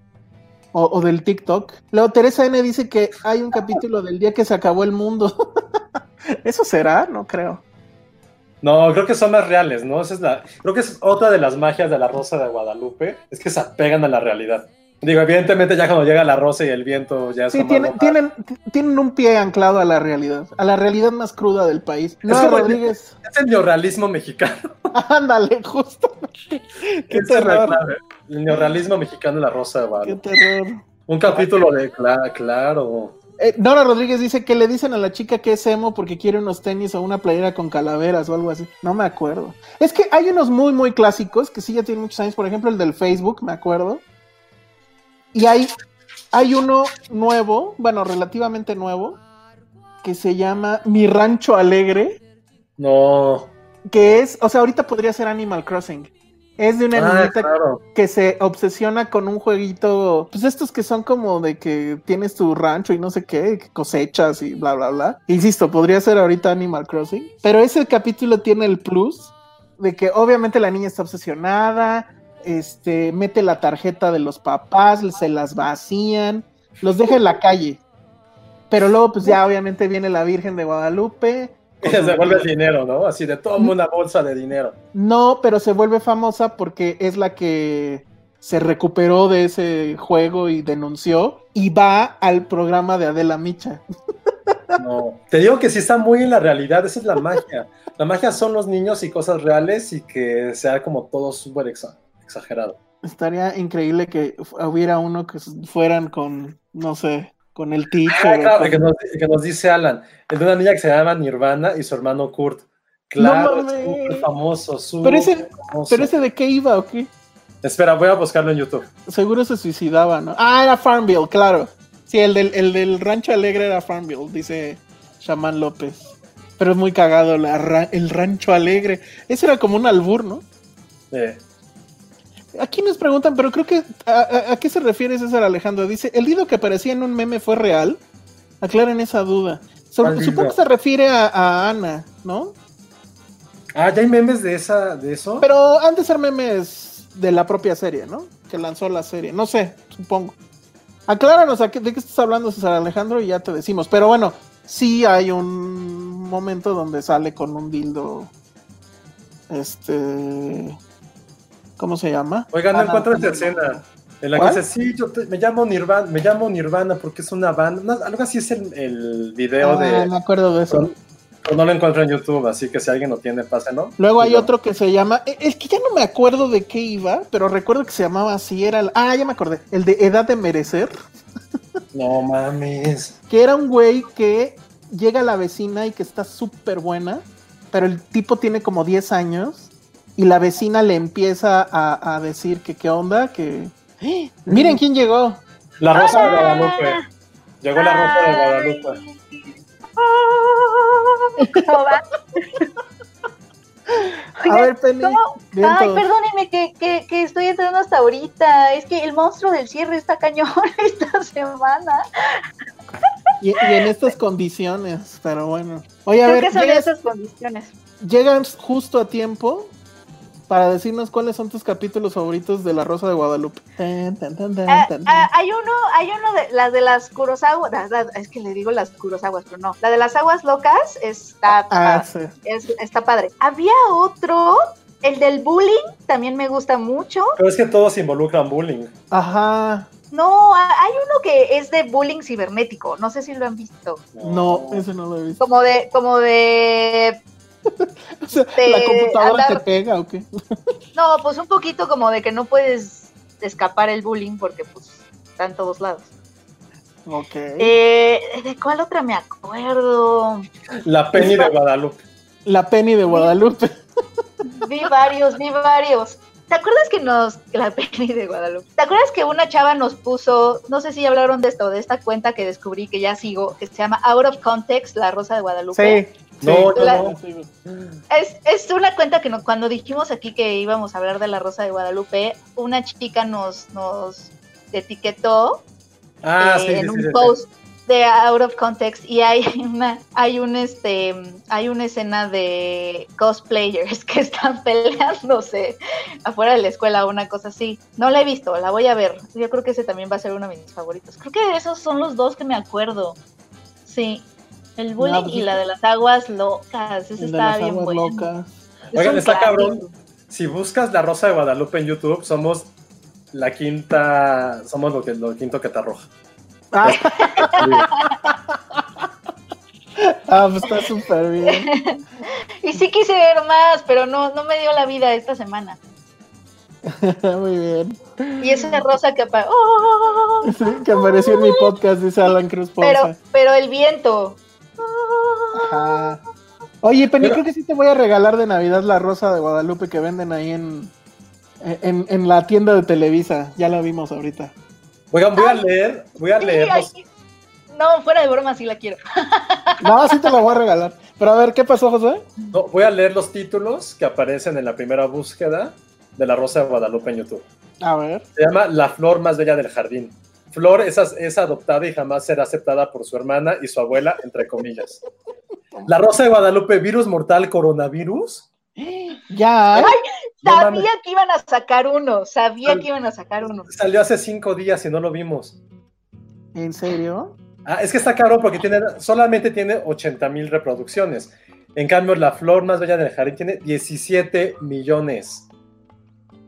O, del TikTok. Luego Teresa N dice que hay un capítulo del día que se acabó el mundo. ¿Eso será? No creo. No, creo que son más reales, ¿no? Esa es la, creo que es otra de las magias de la Rosa de Guadalupe, es que se apegan a la realidad. Digo, evidentemente ya cuando llega la rosa y el viento ya Sí, está tienen, tienen, tienen un pie anclado a la realidad, a la realidad más cruda del país. No, el- Rodríguez, Es el neorrealismo mexicano. ándale, justo. Qué Esa es la terror, clave. El neorrealismo mexicano la rosa qué terror. Un capítulo de cla- claro. Eh, Nora Rodríguez dice que le dicen a la chica que es emo porque quiere unos tenis o una playera con calaveras o algo así. No me acuerdo. Es que hay unos muy, muy clásicos que sí ya tienen muchos años. Por ejemplo, el del Facebook, me acuerdo. Y hay, hay uno nuevo, bueno, relativamente nuevo, que se llama Mi Rancho Alegre, No. que es, o sea, ahorita podría ser Animal Crossing. Es de una Ah, niñita claro. que se obsesiona con un jueguito, pues estos que son como de que tienes tu rancho y no sé qué, cosechas y bla, bla, bla. Insisto, podría ser ahorita Animal Crossing, pero ese capítulo tiene el plus de que obviamente la niña está obsesionada, este, mete la tarjeta de los papás, se las vacían, los deja en la calle. Pero luego, pues ya obviamente viene la Virgen de Guadalupe. Y se vuelve el dinero, ¿no? Así de todo una bolsa de dinero. No, pero se vuelve famosa porque es la que se recuperó de ese juego y denunció y va al programa de Adela Micha. No. Te digo que sí está muy en la realidad, esa es la magia. La magia son los niños y cosas reales y que sea como todo súper exa- exagerado. Estaría increíble que hubiera uno que fueran con, no sé, con el Ah, teacher. o claro, con- que nos, que nos dice Alan, el de una niña que se llama Nirvana y su hermano Kurt. Claro, No súper famoso, súper Pero ese, famoso. pero ese de qué iba o qué? Espera, voy a buscarlo en YouTube. Seguro se suicidaba, ¿no? Ah, era Farmville, claro. Sí, el del, el del Rancho Alegre era Farmville, dice Shaman López. Pero es muy cagado la el Rancho Alegre. Ese era como un albur, ¿no? Eh, Aquí nos preguntan, pero creo que a, a- ¿a qué se refiere César Alejandro? Dice, ¿el Dido que aparecía en un meme fue real? Aclaren esa duda. So- ¿Cuál supongo que se refiere a, a Ana, ¿no? Ah, ¿ya hay memes de esa, de eso? Pero han de ser memes de la propia serie, ¿no? Que lanzó la serie. No sé, supongo. Acláranos a qué- de qué estás hablando, César Alejandro, y ya te decimos. Pero bueno, sí hay un momento donde sale con un dildo. Este. ¿Cómo se llama? Oigan, no encuentro esta escena. En la que dice, sí, yo te- me llamo Nirvana, me llamo Nirvana porque es una banda. algo así es el, el video Ah, de. me acuerdo de eso. Pero, pero no lo encuentro en YouTube, así que si alguien lo tiene, pásenlo. Luego hay otro que se llama. Es que ya no me acuerdo de qué iba, pero recuerdo que se llamaba así. Era ah, ya me acordé. El de Edad de Merecer. No mames. Que era un güey que llega a la vecina y que está súper buena, pero el tipo tiene como 10 años y la vecina le empieza a, a decir que qué onda, que... ¡Eh! Miren quién llegó. La Rosa de Guadalupe. Llegó la Rosa de Guadalupe. ¿Cómo va? A Oigan, ver, Penny. Ay, perdónenme que, que, que estoy entrando hasta ahorita. Es que el monstruo del cierre está cañón esta semana. Y, y en estas condiciones, pero bueno. Oye, a Creo ver, que son llegas- esas condiciones. llegan justo a tiempo para decirnos cuáles son tus capítulos favoritos de La Rosa de Guadalupe. Tan, tan, tan, tan, Ah, tan, ah, hay uno, hay uno de las de las Kurosawa, la- la- es que le digo las Kurosawas, pero no. La de las aguas locas está, Ah, sí. es- está padre. Había otro, el del bullying, también me gusta mucho. Pero es que todos involucran bullying. Ajá. No, ha- hay uno que es de bullying cibernético, no sé si lo han visto. No, ese no lo he visto. Como de, como de, O sea, de ¿La computadora andar- te pega o qué? no, pues un poquito como de que no puedes escapar el bullying porque pues está en todos lados. Ok. Eh, ¿De cuál otra me acuerdo? La Penny de Guadalupe. La Penny de Guadalupe. Vi varios, vi varios. ¿Te acuerdas que nos, la Penny de Guadalupe? ¿Te acuerdas que una chava nos puso, no sé si hablaron de esto, de esta cuenta que descubrí que ya sigo, que se llama Out of Context, la Rosa de Guadalupe? Sí. No, yo La- no. Es, es una cuenta que no- cuando dijimos aquí que íbamos a hablar de la Rosa de Guadalupe, una chica nos, nos etiquetó Ah, eh, sí, en sí, un sí. post de Out of Context y hay una hay un este hay una escena de cosplayers que están peleándose afuera de la escuela o una cosa así. No la he visto, la voy a ver. Yo creo que ese también va a ser uno de mis favoritos. Creo que esos son los dos que me acuerdo. Sí. El bullying pues y la de las aguas locas. De está las bien aguas bueno. locas. Es Oigan, está cabrón. Si buscas La Rosa de Guadalupe en YouTube, somos la quinta, somos lo, que, lo quinto que te arroja. Ah, Ah, pues está súper bien. Y sí quise ver más, pero no, no me dio la vida esta semana. Muy bien. Y esa rosa que apa- ¡Oh! Sí, que apareció en mi podcast, dice Alan Cruz Pero, pero el viento. Ajá. Oye, Penny, creo que sí te voy a regalar de Navidad la rosa de Guadalupe que venden ahí en, en, en la tienda de Televisa. Ya la vimos ahorita. Oigan, voy a leer, voy a leer sí. No, fuera de broma, sí la quiero. No, sí te la voy a regalar. Pero a ver, ¿qué pasó, José? no, voy a leer los títulos que aparecen en la primera búsqueda de la Rosa de Guadalupe en YouTube. A ver. Se llama La flor más bella del jardín. Flor es, es adoptada y jamás será aceptada por su hermana y su abuela, entre comillas. La Rosa de Guadalupe, virus mortal, coronavirus. Ya Sabía que iban a sacar uno, sabía que iban a sacar uno. Salió hace cinco días y no lo vimos. ¿En serio? Ah, es que está caro porque tiene, solamente tiene 80 mil reproducciones. En cambio, la flor más bella del jardín tiene 17 millones.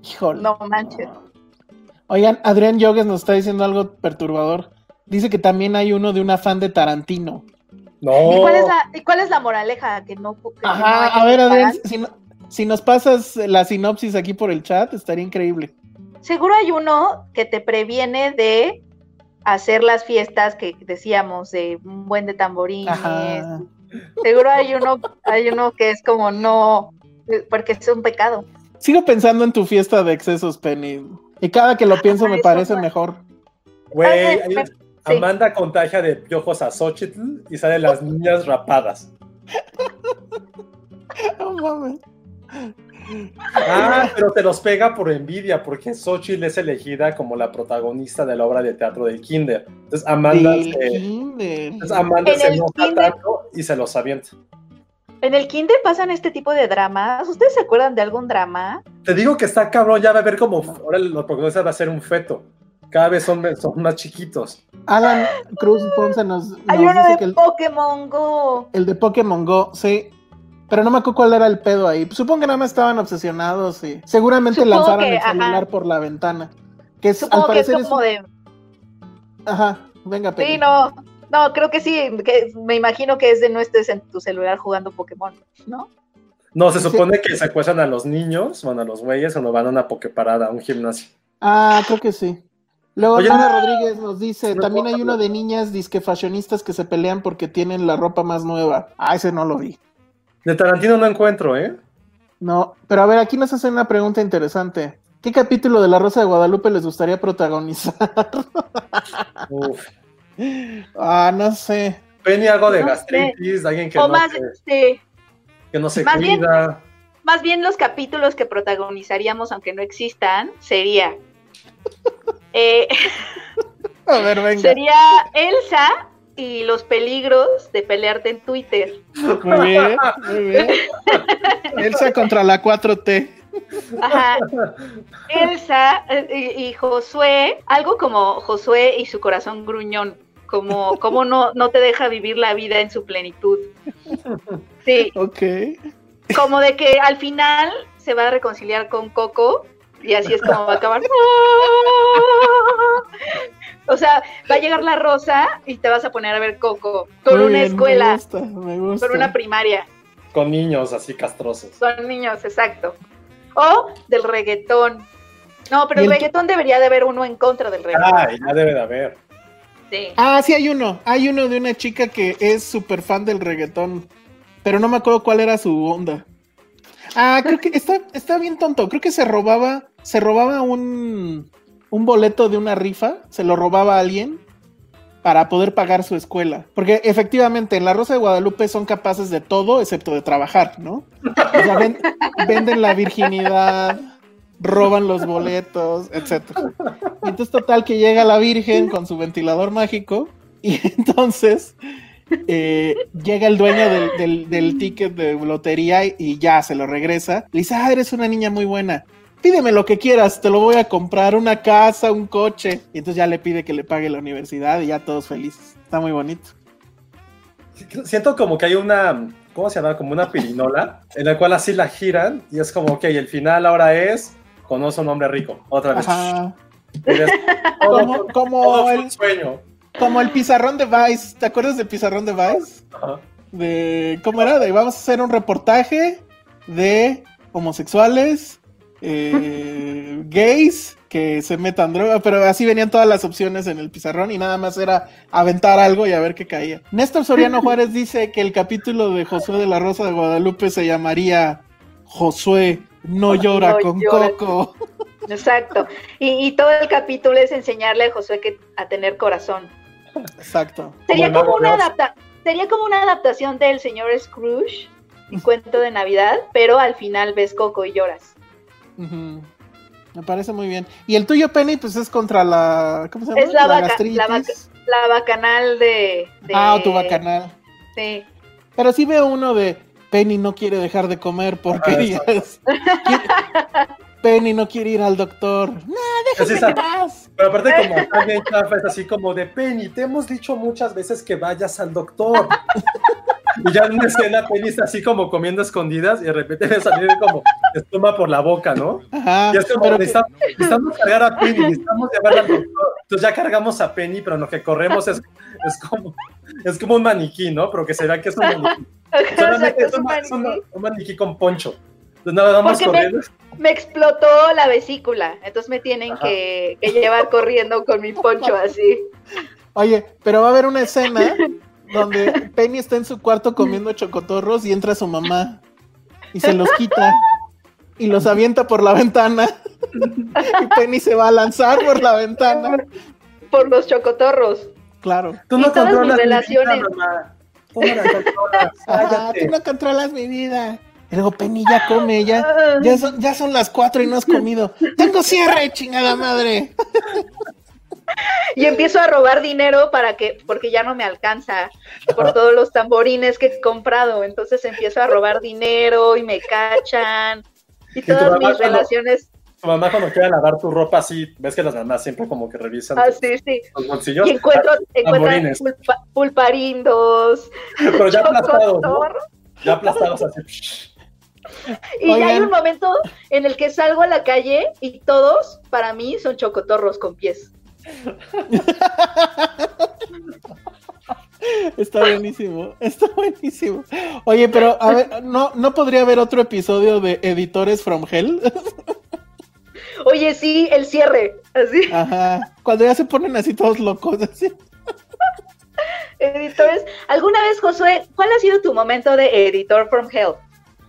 Híjole. No manches. Oigan, Adrián Yogues nos está diciendo algo perturbador. Dice que también hay uno de una fan de Tarantino. No. ¿Y cuál es la, y cuál es la moraleja? Que no, que Ajá, a ver, Adrián, si, no- si nos pasas la sinopsis aquí por el chat, estaría increíble. Seguro hay uno que te previene de hacer las fiestas que decíamos de un buen de tamborines. Ajá. Seguro hay uno, hay uno que es como no, porque es un pecado. Sigo pensando en tu fiesta de excesos, Penny. Y cada que lo pienso me parece mejor. Güey. Amanda contagia de piojos a Xochitl y salen las niñas rapadas. No mames. Ah, pero te los pega por envidia, porque Xochitl es elegida como la protagonista de la obra de teatro del Kinder. Entonces Amanda, Del se, kinder. entonces Amanda En se enoja kinder- tanto y se los avienta. En el kinder pasan este tipo de dramas. ¿Ustedes se acuerdan de algún drama? Te digo que está cabrón, ya va a ver como ahora los protagonistas va a ser un feto. Cada vez son, son más chiquitos. Alan Cruz Ponce nos, nos Hay uno dice de que el, Pokémon Go. el de Pokémon Go, sí. Pero no me acuerdo cuál era el pedo ahí. Supongo que nada más estaban obsesionados y seguramente Supongo lanzaron que, el celular ajá. por la ventana. Que es, al Supongo que es parecer es como un- de. Ajá, venga, Penny. Sí, no. No, creo que sí. Que me imagino que es de no estés en tu celular jugando Pokémon, ¿no? No, se Sí. supone que secuestran a los niños, van a los güeyes o nos van a una pokeparada, a un gimnasio. Ah, creo que sí. Luego Oye, no- Rodríguez nos dice, no también hay uno hablar. de niñas disque fashionistas que se pelean porque tienen la ropa más nueva. Ah, ese no lo vi. De Tarantino no encuentro, ¿eh? No, pero a ver, aquí nos hacen una pregunta interesante. ¿Qué capítulo de La Rosa de Guadalupe les gustaría protagonizar? Uf. Ah, no sé. Penny algo de No sé. gastritis, alguien que o no, más, se, sí, que no se más bien- cuida. más bien los capítulos que protagonizaríamos, aunque no existan, sería. eh, A ver, venga. sería Elsa y los peligros de pelearte en Twitter. Muy bien, muy bien. Elsa contra la 4T. Ajá. Elsa eh, y, y Josué, algo como Josué y su corazón gruñón, como, como no, no te deja vivir la vida en su plenitud. Sí, Ok. como de que al final se va a reconciliar con Coco y así es como va a acabar. O sea, va a llegar la rosa y te vas a poner a ver Coco con Muy una bien, escuela, Me gusta, me gusta. con una primaria, Con niños así castrosos. son niños, exacto. O del reggaetón. No, pero el el- reggaetón debería de haber uno en contra del reggaetón. Ay, ya debe de haber. Ah, sí, hay uno. Hay uno de una chica que es súper fan del reggaetón. Pero no me acuerdo cuál era su onda. Ah, creo que está, está bien tonto. Creo que se robaba, se robaba un, un boleto de una rifa, se lo robaba a alguien para poder pagar su escuela. Porque efectivamente en la Rosa de Guadalupe son capaces de todo excepto de trabajar, ¿no? O sea, ven- venden la virginidad, roban los boletos. Y entonces total que llega la Virgen con su ventilador mágico y entonces eh, llega el dueño del, del- ticket de lotería y ya se lo regresa. Le dice, ah, eres una niña muy buena. Pídeme lo que quieras, te lo voy a comprar, una casa, un coche. Y entonces ya le pide que le pague la universidad y ya todos felices. Está muy bonito. Siento como que hay una, ¿cómo se llama? Como una pirinola, en la cual así la giran y es como, ok, el final ahora es, conoce a un hombre rico, otra vez. Ajá. como, como el sueño. Como el pizarrón de Vice. ¿Te acuerdas del pizarrón de Vice? De ¿cómo era? De vamos a hacer un reportaje de homosexuales, eh, gays que se metan droga, pero así venían todas las opciones en el pizarrón y nada más era aventar algo y a ver qué caía. Néstor Soriano Juárez dice que el capítulo de Josué de la Rosa de Guadalupe se llamaría Josué no llora con Coco. Exacto. Y, todo el capítulo es enseñarle a Josué que, a tener corazón. Exacto. Sería como, una sería como una adaptación del señor Scrooge, un cuento de Navidad, pero al final ves Coco y lloras. Me parece muy bien. Y el tuyo, Penny, pues es contra la. ¿Cómo se llama? Es la, la, bacanal de, Ah, tu bacanal. Sí. Pero sí veo uno de Penny no quiere dejar de comer porque ah, Penny no quiere ir al doctor. No, déjame más. Pero aparte como también chafa es así como de Penny, te hemos dicho muchas veces que vayas al doctor. y ya en una escena Penny está así como comiendo escondidas y de repente le sale como espuma por la boca, ¿no? Ajá, y es como, necesitamos, cargar a Penny, necesitamos llevarla al doctor. Entonces ya cargamos a Penny, pero lo que corremos es, es, como, es como un maniquí, ¿no? Pero que será que es un maniquí. Solamente es un, maniquí con poncho. Nada más corriendo me explotó la vesícula, entonces me tienen que, llevar corriendo con mi poncho así. Oye, pero va a haber una escena donde Penny está en su cuarto comiendo chocotorros y entra su mamá y se los quita y los avienta por la ventana y Penny se va a lanzar por la ventana. Por los chocotorros. Claro. Tú no controlas relaciones. Mi vida, Tú no controlas mi vida. Luego Penny ya come, ya, ya, son, ya son las cuatro y no has comido. Tengo cierre, chingada madre. Y empiezo a robar dinero para que, porque ya no me alcanza por todos los tamborines que he comprado. Entonces empiezo a robar dinero y me cachan. Y todas mis relaciones. Tu mamá cuando quiere lavar tu ropa así, ves que las mamás siempre como que revisan ah, sí, sí. los bolsillos. Y encuentro, pulparindos. Pero ya aplastados, Ya aplastados así. Y hay un momento en el que salgo a la calle y todos, para mí, son chocotorros con pies. Está buenísimo, está buenísimo. Oye, pero a ver, ¿no, ¿no podría haber otro episodio de Editores from Hell? Oye, sí, el cierre, así. Ajá, cuando ya se ponen así todos locos, así. Editores, ¿alguna vez, Josué, cuál ha sido tu momento de Editor from Hell?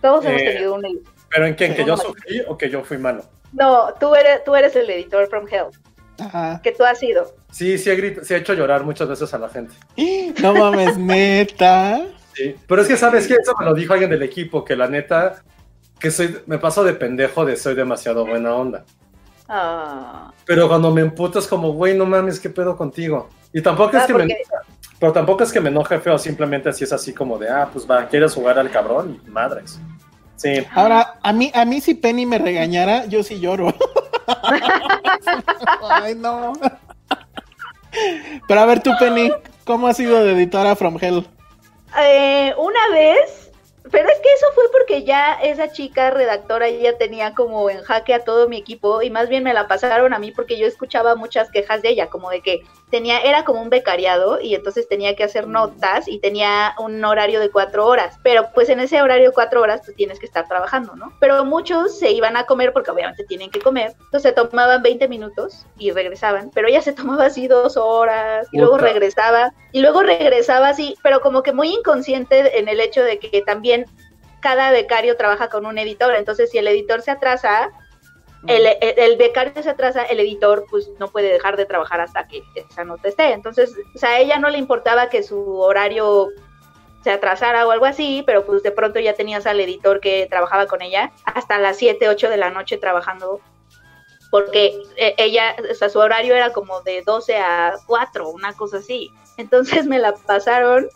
Todos hemos eh, tenido un ¿Pero en quién? ¿Que yo sufrí o que yo fui malo? No, tú eres, tú eres el editor from Hell. Ajá. Que tú has sido. Sí, sí he, sí he hecho llorar muchas veces a la gente. No mames, neta. Sí, pero es que sabes que eso me lo dijo alguien del equipo, que la neta, que soy, me paso de pendejo de soy demasiado buena onda. Ah. Pero cuando me emputas como, güey, no mames, ¿qué pedo contigo? Y tampoco es ah, que me... Pero tampoco es que me enoje feo, simplemente así es así como de, ah, pues va, quieres jugar al cabrón y madres. Sí. Ahora, a mí, a mí si Penny me regañara, yo sí lloro. Ay, no. Pero a ver tú, Penny, ¿cómo has sido de editora From Hell? Eh, una vez pero es que eso fue porque ya esa chica redactora ya tenía como en jaque a todo mi equipo y más bien me la pasaron a mí porque yo escuchaba muchas quejas de ella, como de que tenía, era como un becariado y entonces tenía que hacer notas y tenía un horario de cuatro horas, pero pues en ese horario de cuatro horas pues tienes que estar trabajando, ¿no? Pero muchos se iban a comer porque obviamente tienen que comer, entonces se tomaban 20 minutos y regresaban, pero ella se tomaba así dos horas y luego regresaba y luego regresaba así, pero como que muy inconsciente en el hecho de que también cada becario trabaja con un editor, entonces si el editor se atrasa, el, becario se atrasa, el editor pues no puede dejar de trabajar hasta que esa nota esté. Entonces, o sea, a ella no le importaba que su horario se atrasara o algo así, pero pues de pronto ya tenías al editor que trabajaba con ella hasta las 7, 8 de la noche trabajando, porque eh, ella, o sea, su horario era como de 12 a 4, una cosa así. Entonces me la pasaron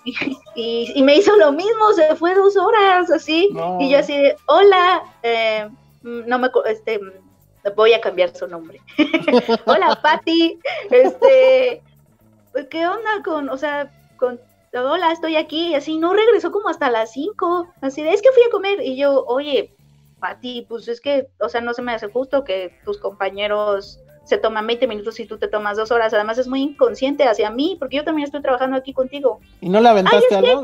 y, me hizo lo mismo, se fue dos horas así. Y yo así de, hola, eh, no me, este, voy a cambiar su nombre. hola, Patti, este, ¿qué onda con, o sea, con, hola, estoy aquí? Y así, no regresó como hasta las cinco, así de, es que fui a comer. Y yo, oye, Patti, pues es que, o sea, no se me hace justo que tus compañeros se toman 20 minutos y tú te tomas dos horas. Además es muy inconsciente hacia mí, porque yo también estoy trabajando aquí contigo. ¿Y no le aventaste Ay?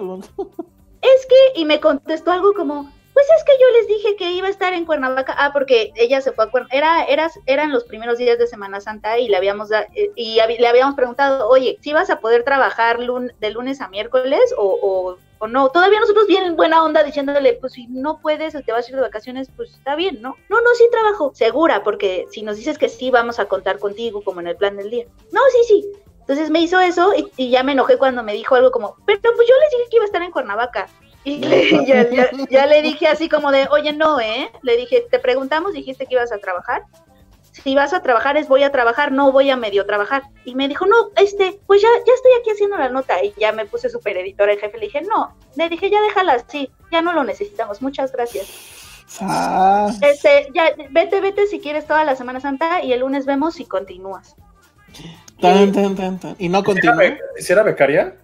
Es que, y me contestó algo como, pues es que yo les dije que iba a estar en Cuernavaca. Ah, porque ella se fue a Cuernavaca. Era, era, eran los primeros días de Semana Santa y le habíamos, eh, y le habíamos preguntado, oye, si vas a poder trabajar de lunes a miércoles o, o, o no. Todavía nosotros bien en buena onda diciéndole, pues si no puedes te vas a ir de vacaciones, pues está bien, ¿no? No, no, sí trabajo. Segura, porque si nos dices que sí, vamos a contar contigo como en el plan del día. No, sí, sí. Entonces me hizo eso y ya me enojé cuando me dijo algo como, pero pues yo les dije que iba a estar en Cuernavaca. Y le- ya, ya- ya le dije así como de, oye, no, ¿eh? Le dije, te preguntamos, dijiste que ibas a trabajar. Si vas a trabajar es voy a trabajar, no voy a medio trabajar. Y me dijo, no, este, pues ya, ya estoy aquí haciendo la nota. Y ya me puse super editora en jefe. Le dije, no, le dije, ya déjala así, ya no lo necesitamos, muchas gracias. Ah, Este, ya, vete, vete si quieres toda la Semana Santa y el lunes vemos si continúas. tan, tan, tan, tan. Y no ¿Hiciera, continúa. hiciera becaria?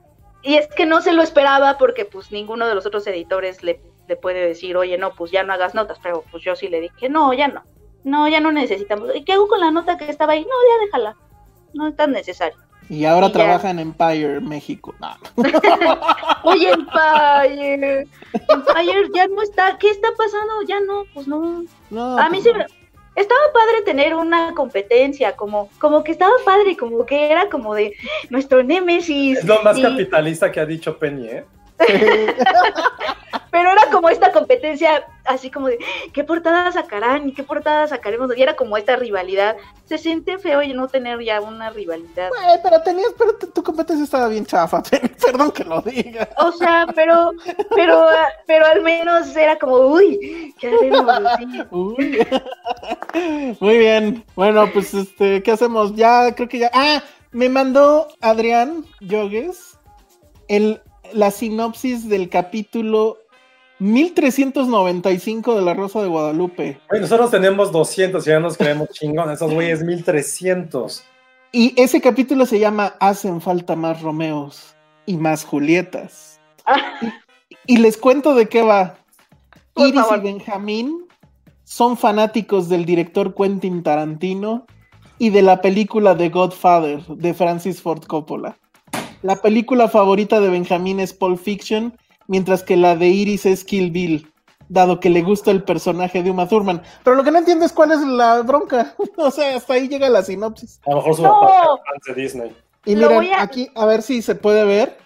Y es que no se lo esperaba porque pues ninguno de los otros editores le, le puede decir, oye, no, pues ya no hagas notas, pero pues yo sí le dije, no, ya no, no, ya no necesitamos. ¿Y qué hago con la nota que estaba ahí? No, ya déjala, no es tan necesario. Y ahora Y ya. trabaja en Empire, México. No. Oye, Empire, Empire ya no está, ¿qué está pasando? Ya no, pues no. No, A mí pues sí no. Estaba padre tener una competencia, como, como que estaba padre, como que era como de nuestro némesis. Es lo más y- capitalista que ha dicho Penny, ¿eh? Pero era como esta competencia, así como de qué portada sacarán y qué portada sacaremos. Y era como esta rivalidad. Se siente feo y no tener ya una rivalidad. Pero tenías, pero tu- competencia estaba bien chafa. Perdón que lo diga. O sea, pero, pero, pero al menos era como, uy, qué haremos. Uy. Muy bien. Bueno, pues este, ¿qué hacemos? Ya, creo que ya. Ah, me mandó Adrián Yogues el, la sinopsis del capítulo 1395 de La Rosa de Guadalupe. Nosotros tenemos 200 y ya nos creemos chingón. Esos güeyes 1300. Y ese capítulo se llama Hacen falta más Romeos y más Julietas. Y, y les cuento de qué va. Por Iris favor. y Benjamín son fanáticos del director Quentin Tarantino y de la película The Godfather de Francis Ford Coppola. La película favorita de Benjamín es Pulp Fiction, mientras que la de Iris es Kill Bill, dado que le gusta el personaje de Uma Thurman. Pero lo que no entiendo es cuál es la bronca. o sea, hasta ahí llega la sinopsis. A lo mejor su No. papá de Disney. Y Lo miren, a- aquí, a ver si se puede ver.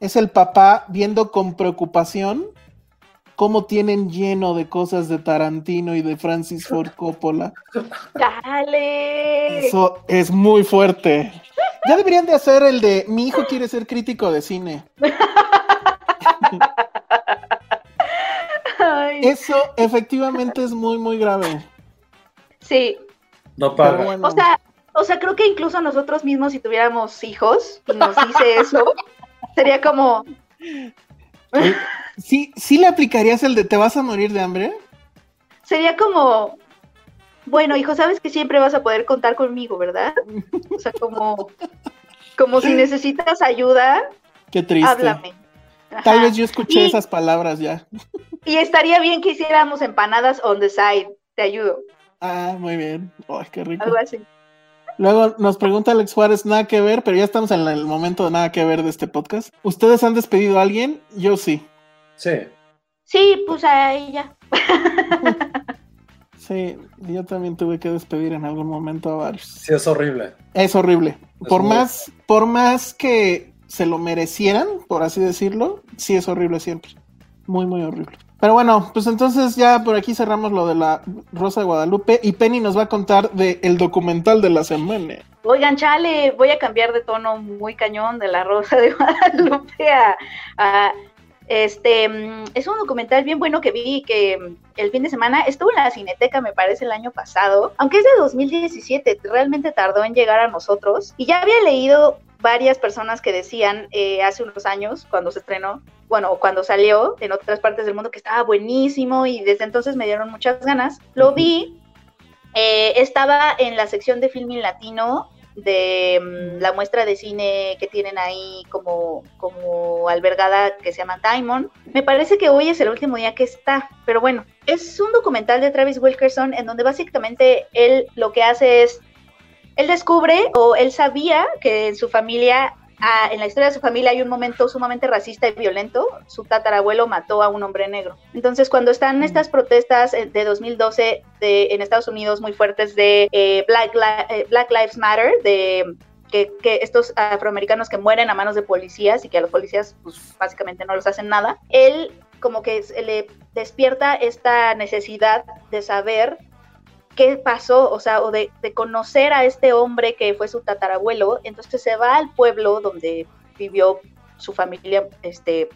Es el papá viendo con preocupación cómo tienen lleno de cosas de Tarantino y de Francis Ford Coppola. Dale. Eso es muy fuerte. Ya deberían de hacer el de mi hijo quiere ser crítico de cine. Ay, Eso efectivamente es muy, muy grave. sí. No Pero paga. bueno. O sea, o sea, creo que incluso nosotros mismos, si tuviéramos hijos y nos dice eso, sería como, ¿Sí, ¿Sí le aplicarías el de te vas a morir de hambre? sería como, bueno, hijo, sabes que siempre vas a poder contar conmigo, ¿verdad? O sea, como, como si necesitas ayuda, Qué triste. háblame. Tal Ajá. vez yo escuché Y- esas palabras ya. Y estaría bien que hiciéramos empanadas on the side. Te ayudo. Ah, muy bien. Ay, qué rico. Algo así. Luego nos pregunta Alex Juárez, nada que ver, pero ya estamos en el momento de nada que ver de este podcast. ¿Ustedes han despedido a alguien? Yo sí. Sí. Sí, pues ahí ya. Sí, yo también tuve que despedir en algún momento a varios. Sí, es horrible. Es horrible. Es Por muy- más, por más que se lo merecieran, por así decirlo, sí es horrible siempre. Muy, muy horrible. Pero bueno, pues entonces ya por aquí cerramos lo de la Rosa de Guadalupe y Penny nos va a contar de el documental de la semana. Oigan, chale, voy a cambiar de tono muy cañón de la Rosa de Guadalupe a, a- este mm, es un documental bien bueno que vi que mm, el fin de semana estuvo en la Cineteca, me parece, el año pasado, aunque es de 2017, realmente tardó en llegar a nosotros. Y ya había leído varias personas que decían eh, hace unos años, cuando se estrenó, bueno, cuando salió en otras partes del mundo, que estaba buenísimo y desde entonces me dieron muchas ganas. Lo vi, eh, estaba en la sección de Filming Latino de mm, la muestra de cine que tienen ahí como, como albergada que se llama Diamond. Me parece que hoy es el último día que está, pero bueno, es un documental de Travis Wilkerson en donde básicamente él lo que hace es él descubre o él sabía que en su familia Ah, en la historia de su familia hay un momento sumamente racista y violento. Su tatarabuelo mató a un hombre negro. Entonces, cuando están estas protestas eh, de 2012 de, en Estados Unidos muy fuertes de eh, Black, eh, Black Lives Matter, de que, estos afroamericanos que mueren a manos de policías y que a los policías pues, básicamente no les hacen nada, él como que le despierta esta necesidad de saber qué pasó, o sea, o de, conocer a este hombre que fue su tatarabuelo, entonces se va al pueblo donde vivió su familia, este,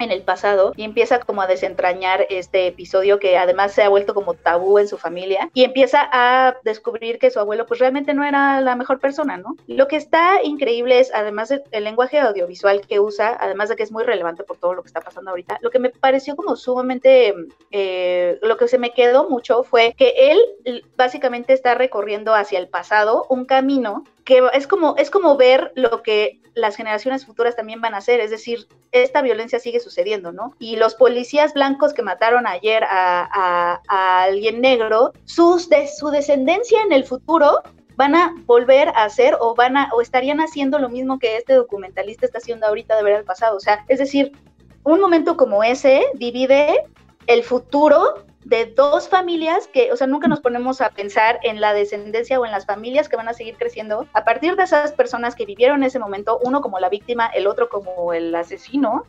en el pasado y empieza como a desentrañar este episodio que además se ha vuelto como tabú en su familia y empieza a descubrir que su abuelo pues realmente no era la mejor persona, ¿no? Lo que está increíble es además del lenguaje audiovisual que usa, además de que es muy relevante por todo lo que está pasando ahorita, lo que me pareció como sumamente, eh, lo que se me quedó mucho fue que él básicamente está recorriendo hacia el pasado un camino que es como, es como ver lo que las generaciones futuras también van a hacer, es decir, esta violencia sigue sucediendo, ¿no? Y los policías blancos que mataron ayer a, alguien negro, sus de, su descendencia en el futuro van a volver a hacer o van a o estarían haciendo lo mismo que este documentalista está haciendo ahorita de ver el pasado, o sea, es decir, un momento como ese divide el futuro de dos familias que, o sea, nunca nos ponemos a pensar en la descendencia o en las familias que van a seguir creciendo a partir de esas personas que vivieron ese momento, uno como la víctima, el otro como el asesino.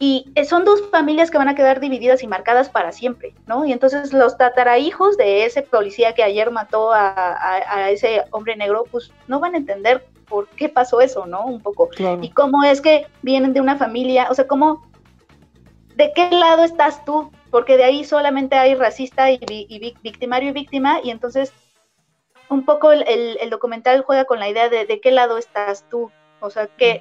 Y son dos familias que van a quedar divididas y marcadas para siempre, ¿no? Y entonces los tatarahijos de ese policía que ayer mató a, ese hombre negro, pues no van a entender por qué pasó eso, ¿no? Un poco. Y cómo es que vienen de una familia, o sea, cómo, ¿de qué lado estás tú? Porque de ahí solamente hay racista y, victimario y víctima, y entonces un poco el, documental juega con la idea de, de qué lado estás tú, o sea, que,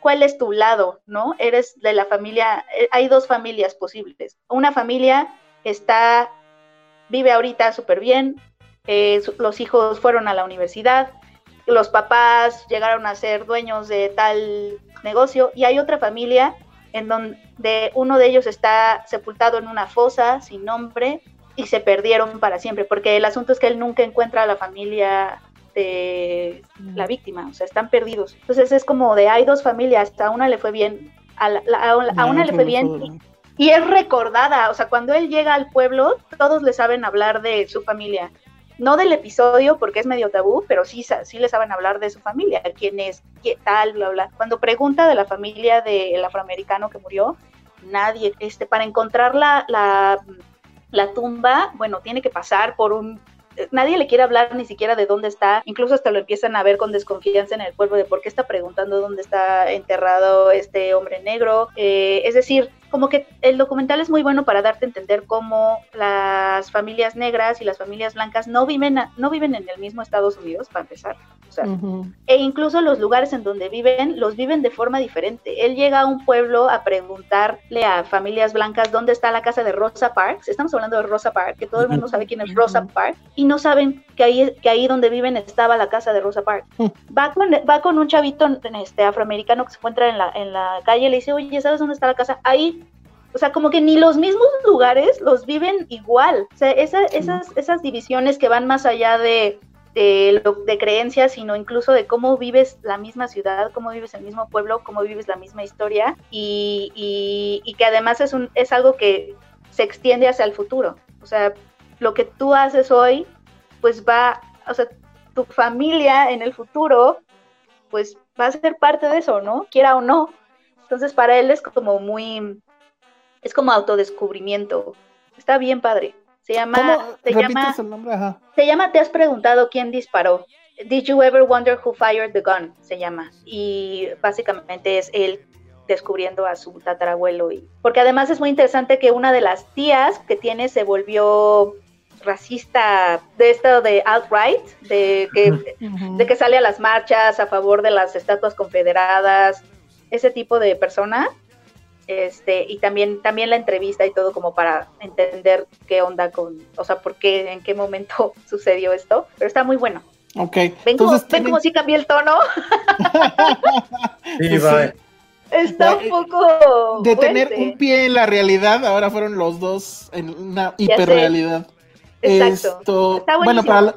cuál es tu lado, ¿no? Eres de la familia, eh, hay dos familias posibles. Una familia está, vive ahorita súper bien, eh, los hijos fueron a la universidad, los papás llegaron a ser dueños de tal negocio, y hay otra familia en donde uno de ellos está sepultado en una fosa sin nombre y se perdieron para siempre, porque el asunto es que él nunca encuentra a la familia de la víctima, o sea, están perdidos. Entonces es como de hay dos familias, a una le fue bien, a, a una le fue bien y es recordada, o sea, cuando él llega al pueblo, todos le saben hablar de su familia no del episodio porque es medio tabú, pero sí, sí le saben hablar de su familia, quién es, qué tal, bla, bla. Cuando pregunta de la familia del afroamericano que murió, nadie, este, para encontrar la, la, la tumba, bueno, tiene que pasar por un nadie le quiere hablar ni siquiera de dónde está, incluso hasta lo empiezan a ver con desconfianza en el pueblo de por qué está preguntando dónde está enterrado este hombre negro. Eh, es decir, como que el documental es muy bueno para darte a entender cómo las familias negras y las familias blancas no viven, no viven en el mismo Estados Unidos, para empezar. E incluso los lugares en donde viven, los viven de forma diferente. Él llega a un pueblo a preguntarle a familias blancas dónde está la casa de Rosa Parks. Estamos hablando de Rosa Parks, que todo el mundo sabe quién es Rosa Parks, y no saben que ahí, que ahí donde viven estaba la casa de Rosa Parks. Va con, va con un chavito este, afroamericano que se encuentra en la, en la calle y le dice, oye, ¿sabes dónde está la casa? Ahí o sea, como que ni los mismos lugares los viven igual. O sea, esas, esas divisiones que van más allá de, de, creencias, sino incluso de cómo vives la misma ciudad, cómo vives el mismo pueblo, cómo vives la misma historia y, y, que además es, un, es algo que se extiende hacia el futuro. O sea, lo que tú haces hoy, pues va, o sea, tu familia en el futuro, pues va a ser parte de eso, ¿no? Quiera o no. Entonces para él es como muy es como autodescubrimiento. Está bien padre. Se llama, se llama, se llama, te has preguntado quién disparó. Did you ever wonder who fired the gun? Se llama. Y básicamente es él descubriendo a su tatarabuelo. Y, porque además es muy interesante que una de las tías que tiene se volvió racista de esto de outright, de que, de que sale a las marchas a favor de las estatuas confederadas, ese tipo de persona este, y también, también la entrevista y todo como para entender qué onda con, o sea, por qué, en qué momento sucedió esto, pero está muy bueno. Ok. Ven, como, si cambié el tono. sí. Está un poco. De tener un pie en la realidad, ahora fueron los dos en una hiperrealidad. Exacto. Esto, bueno, para,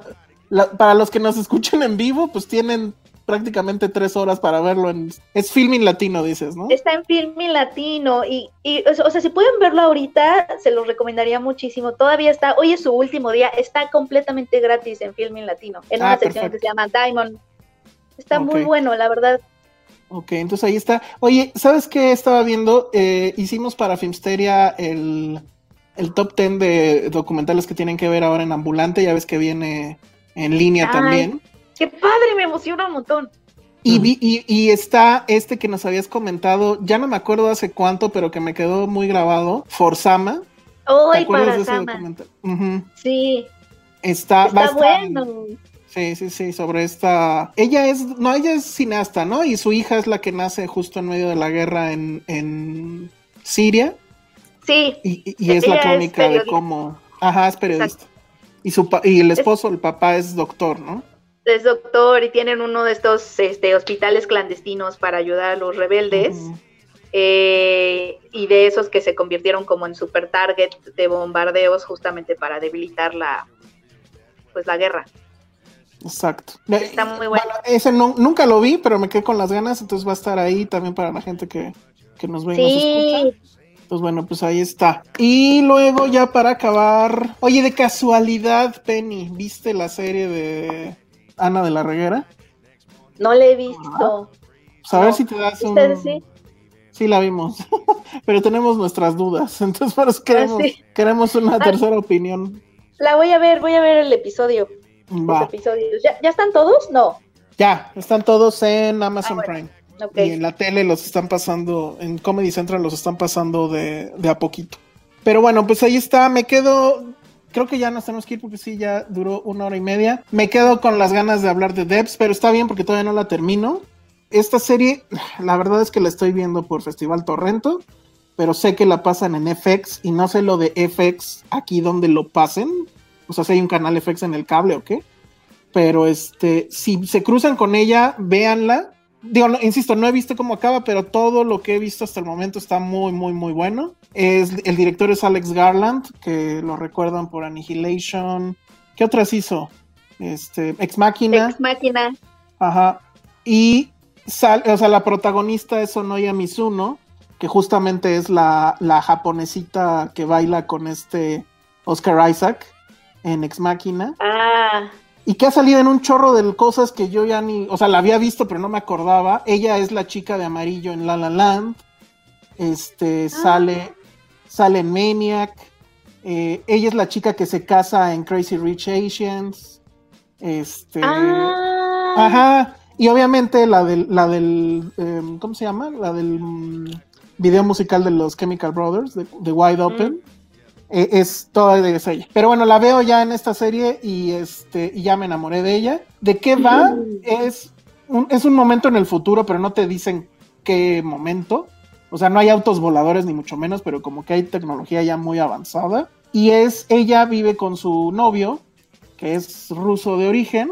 la- para los que nos escuchen en vivo, pues tienen prácticamente tres horas para verlo. En, es filming latino, dices, ¿no? Está en Filmin Latino y, y, o sea, si pueden verlo ahorita, se los recomendaría muchísimo. Todavía está, hoy es su último día, está completamente gratis en Filmin Latino, en Ah, una sección que perfecto. se llama Diamond. Está muy bueno, la verdad. Ok, entonces ahí está. Oye, ¿sabes qué estaba viendo? Eh, hicimos para Filmsteria el, el top 10 de documentales que tienen que ver ahora en Ambulante. Ya ves que viene en línea Ay. también. Qué padre, me emociona un montón. Y, vi- y, y está este que nos habías comentado, ya no me acuerdo hace cuánto, pero que me quedó muy grabado, Forzama. ¿Te acuerdas para de ese documental? Sí, Está, va está estar- bueno. Sí, sí, sí, sobre esta... Ella es, no, ella es cineasta, ¿no? Y su hija es la que nace justo en medio de la guerra en, en Siria. Sí, Y, y- y es la es crónica de cómo... Ajá, es periodista. Y, su pa- y el esposo, el papá, es doctor, ¿no? Es doctor y tienen uno de estos este, hospitales clandestinos para ayudar a los rebeldes. Eh, y de esos que se convirtieron como en super target de bombardeos justamente para debilitar la pues la guerra. Exacto. Está muy bueno. ese no- nunca lo vi, pero me quedé con las ganas, entonces va a estar ahí también para la gente que, que nos ve y nos escucha. Sí, Pues bueno, pues ahí está. Y luego ya para acabar, oye, de casualidad, Penny, ¿viste la serie de Ana de la Reguera? no le he visto. Pues a ver si te das un... ¿Ustedes sí? Sí, la vimos, pero tenemos nuestras dudas, entonces por eso queremos, Ah, sí. queremos una Ah. tercera opinión. La voy a ver, voy a ver el episodio. Los Va, episodios. ¿Ya, ¿Ya están todos? No. ya, están todos en Amazon Ah, bueno. Prime. Ok. Y en la tele los están pasando, en Comedy Central los están pasando de, de a poquito. Pero bueno, pues ahí está, me quedo, creo que ya nos tenemos que ir porque sí, ya duró una hora y media. Me quedo con las ganas de hablar de Debs, pero está bien porque todavía no la termino. Esta serie, la verdad es que la estoy viendo por Festival Torrento, pero sé que la pasan en FX y no sé lo de FX aquí donde lo pasen. O sea, si hay un canal FX en el cable o qué. Pero este, si se cruzan con ella, véanla. Digo, no, insisto, no he visto cómo acaba, pero todo lo que he visto hasta el momento está muy, muy, muy bueno. Es, el director es Alex Garland, que lo recuerdan por Annihilation. ¿Qué otras hizo? Este, Ex Machina. Ex máquina. Ajá. Y sal- o sea, la protagonista es Sonoya Mizuno, que justamente es la, la japonesita que baila con este Oscar Isaac en Ex Machina. Ah, Y que ha salido en un chorro de cosas que yo ya ni, o sea, la había visto pero no me acordaba. Ella es la chica de amarillo en La La Land. Este, sale, sale en Maniac. Eh, ella es la chica que se casa en Crazy Rich Asians. Este, ah. ajá. Y obviamente la del, la del, em, ¿cómo se llama? La del mm, video musical de los Chemical Brothers, de, de Wide Open. Eh, es toda de ella. Pero bueno, la veo ya en esta serie y este y ya me enamoré de ella. ¿De qué va? Es un, es un momento en el futuro, pero no te dicen qué momento. O sea, no hay autos voladores ni mucho menos, pero como que hay tecnología ya muy avanzada. Y es, ella vive con su novio, que es ruso de origen,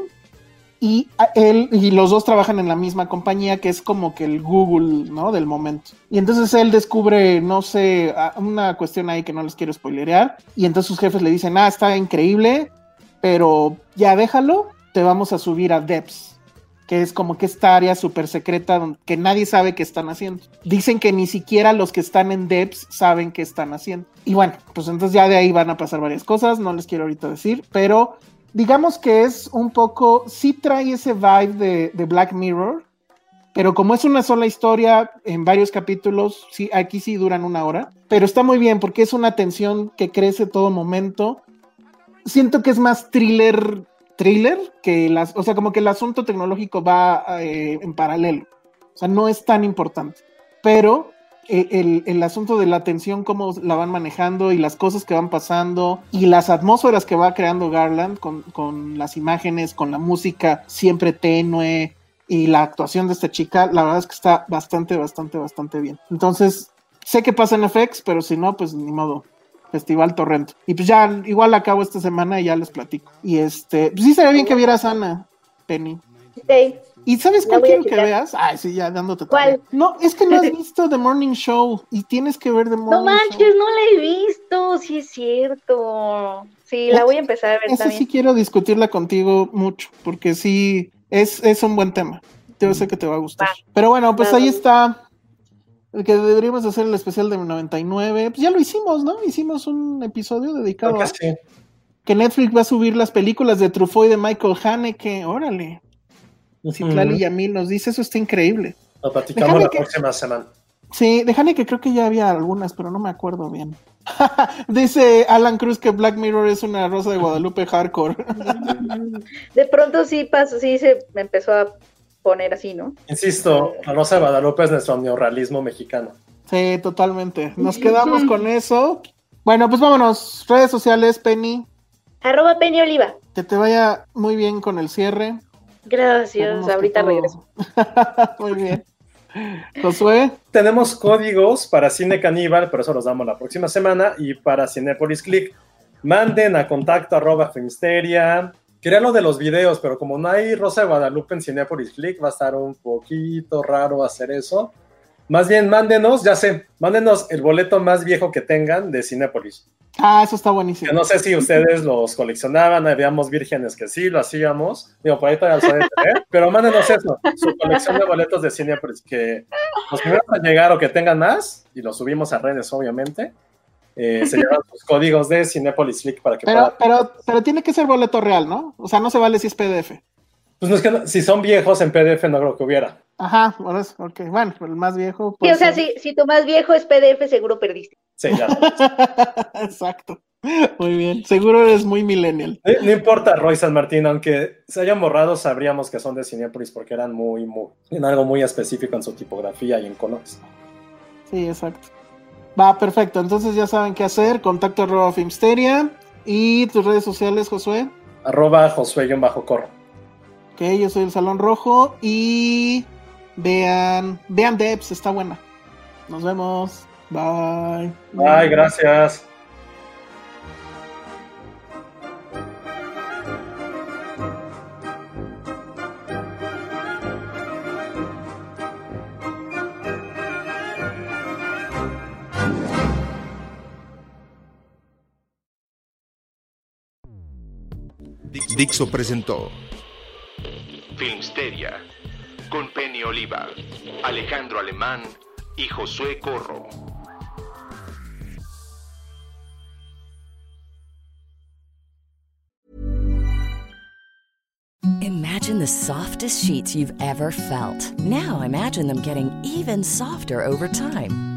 y él y los dos trabajan en la misma compañía que es como que el Google, ¿no? Del momento. Y entonces él descubre, no sé, una cuestión ahí que no les quiero spoilerear, y entonces sus jefes le dicen, ah, está increíble, pero ya déjalo, te vamos a subir a Depths, que es como que esta área súper secreta que nadie sabe qué están haciendo. Dicen que ni siquiera los que están en Depths saben qué están haciendo. Y bueno, pues entonces ya de ahí van a pasar varias cosas, no les quiero ahorita decir, pero digamos que es un poco, sí trae ese vibe de, de Black Mirror, pero como es una sola historia en varios capítulos, sí, aquí sí duran una hora, pero está muy bien porque es una tensión que crece todo momento. Siento que es más thriller, thriller, que las, o sea, como que el asunto tecnológico va eh, en paralelo. O sea, no es tan importante. Pero eh, el, el asunto de la tensión, cómo la van manejando y las cosas que van pasando y las atmósferas que va creando Garland con, con las imágenes, con la música siempre tenue y la actuación de esta chica, la verdad es que está bastante, bastante, bastante bien. Entonces, sé que pasa en FX, pero si no, pues ni modo. Festival Torrento. Y pues ya, igual acabo esta semana y ya les platico. Y este, pues sí sería bien que vieras Ana, Penny. Sí. ¿Y sabes cuál quiero que veas? Ay, sí, ya dándote ¿Cuál? No, es que no has visto The Morning Show y tienes que ver The Morning No manches, Show. no la he visto, sí es cierto. Sí, la voy a empezar a ver también. sí quiero discutirla contigo mucho, porque sí, es, es un buen tema. Yo sé que te va a gustar. Va. Pero bueno, pues ahí está. El que deberíamos hacer el especial de 99. Pues ya lo hicimos, ¿no? Hicimos un episodio dedicado a que sí. que Netflix va a subir las películas de Truffaut y de Michael Haneke. Órale. Citlali Ujú. Yamil nos dice, eso está increíble. Lo platicamos Déjame la que- próxima semana. Sí, de Haneke creo que ya había algunas, pero no me acuerdo bien. Dice Alan Cruz que Black Mirror es una rosa de Guadalupe hardcore. De pronto sí pasó, sí se me empezó a poner así, ¿no? Insisto, la Rosa de Guadalupe es nuestro neorrealismo mexicano. Sí, totalmente. Nos quedamos con eso. Bueno, pues vámonos. Redes sociales, Penny. Arroba Penny Oliva. Que te vaya muy bien con el cierre. Gracias, ahorita todo- regreso. muy bien. Josué, Tenemos códigos para Cine Caníbal, pero eso los damos la próxima semana. Y para Cinepolis Click, manden a contacto arroba Filmsteria. Quería lo de los videos, pero como no hay Rosa de Guadalupe en Cinepolis Click, va a estar un poquito raro hacer eso. Más bien, mándenos, ya sé, mándenos el boleto más viejo que tengan de Cinepolis. ah, eso está buenísimo. no sé si ustedes los coleccionaban, habíamos vírgenes que sí, lo hacíamos. Digo, por ahí todavía lo saben tener, pero mándenos eso, su colección de boletos de Cinepolis, que los primeros a llegar o que tengan más, y los subimos a redes, obviamente, eh, se llevan sus códigos de Cinepolis Click para que Pero, puedan. pero, pero tiene que ser boleto real, ¿no? O sea, no se vale si es PDF. Pues no es que no- si son viejos en PDF, no creo que hubiera. Ajá, por eso, ok. Bueno, el más viejo. Sí, puede o sea, si, si tu más viejo es PDF, seguro perdiste. Sí, ya. Exacto. Muy bien. Seguro eres muy millennial. No, no importa, Roy San Martín, aunque se hayan borrado, sabríamos que son de Cinepolis porque eran muy, muy, en algo muy específico en su tipografía y en colores. Sí, exacto. Va, perfecto. Entonces ya saben qué hacer. Contacto arroba Filmsteria. Y tus redes sociales, Josué. Arroba Josué-Corro. Ok, yo soy el Salón Rojo. Y vean, vean Debs, está buena. Nos vemos. Bye. Ay, gracias. Dixo presentó Filmsteria, con Penny Oliva, Alejandro Alemán y Josué Corro. Imagine the softest sheets you've ever felt. Now imagine them getting even softer over time.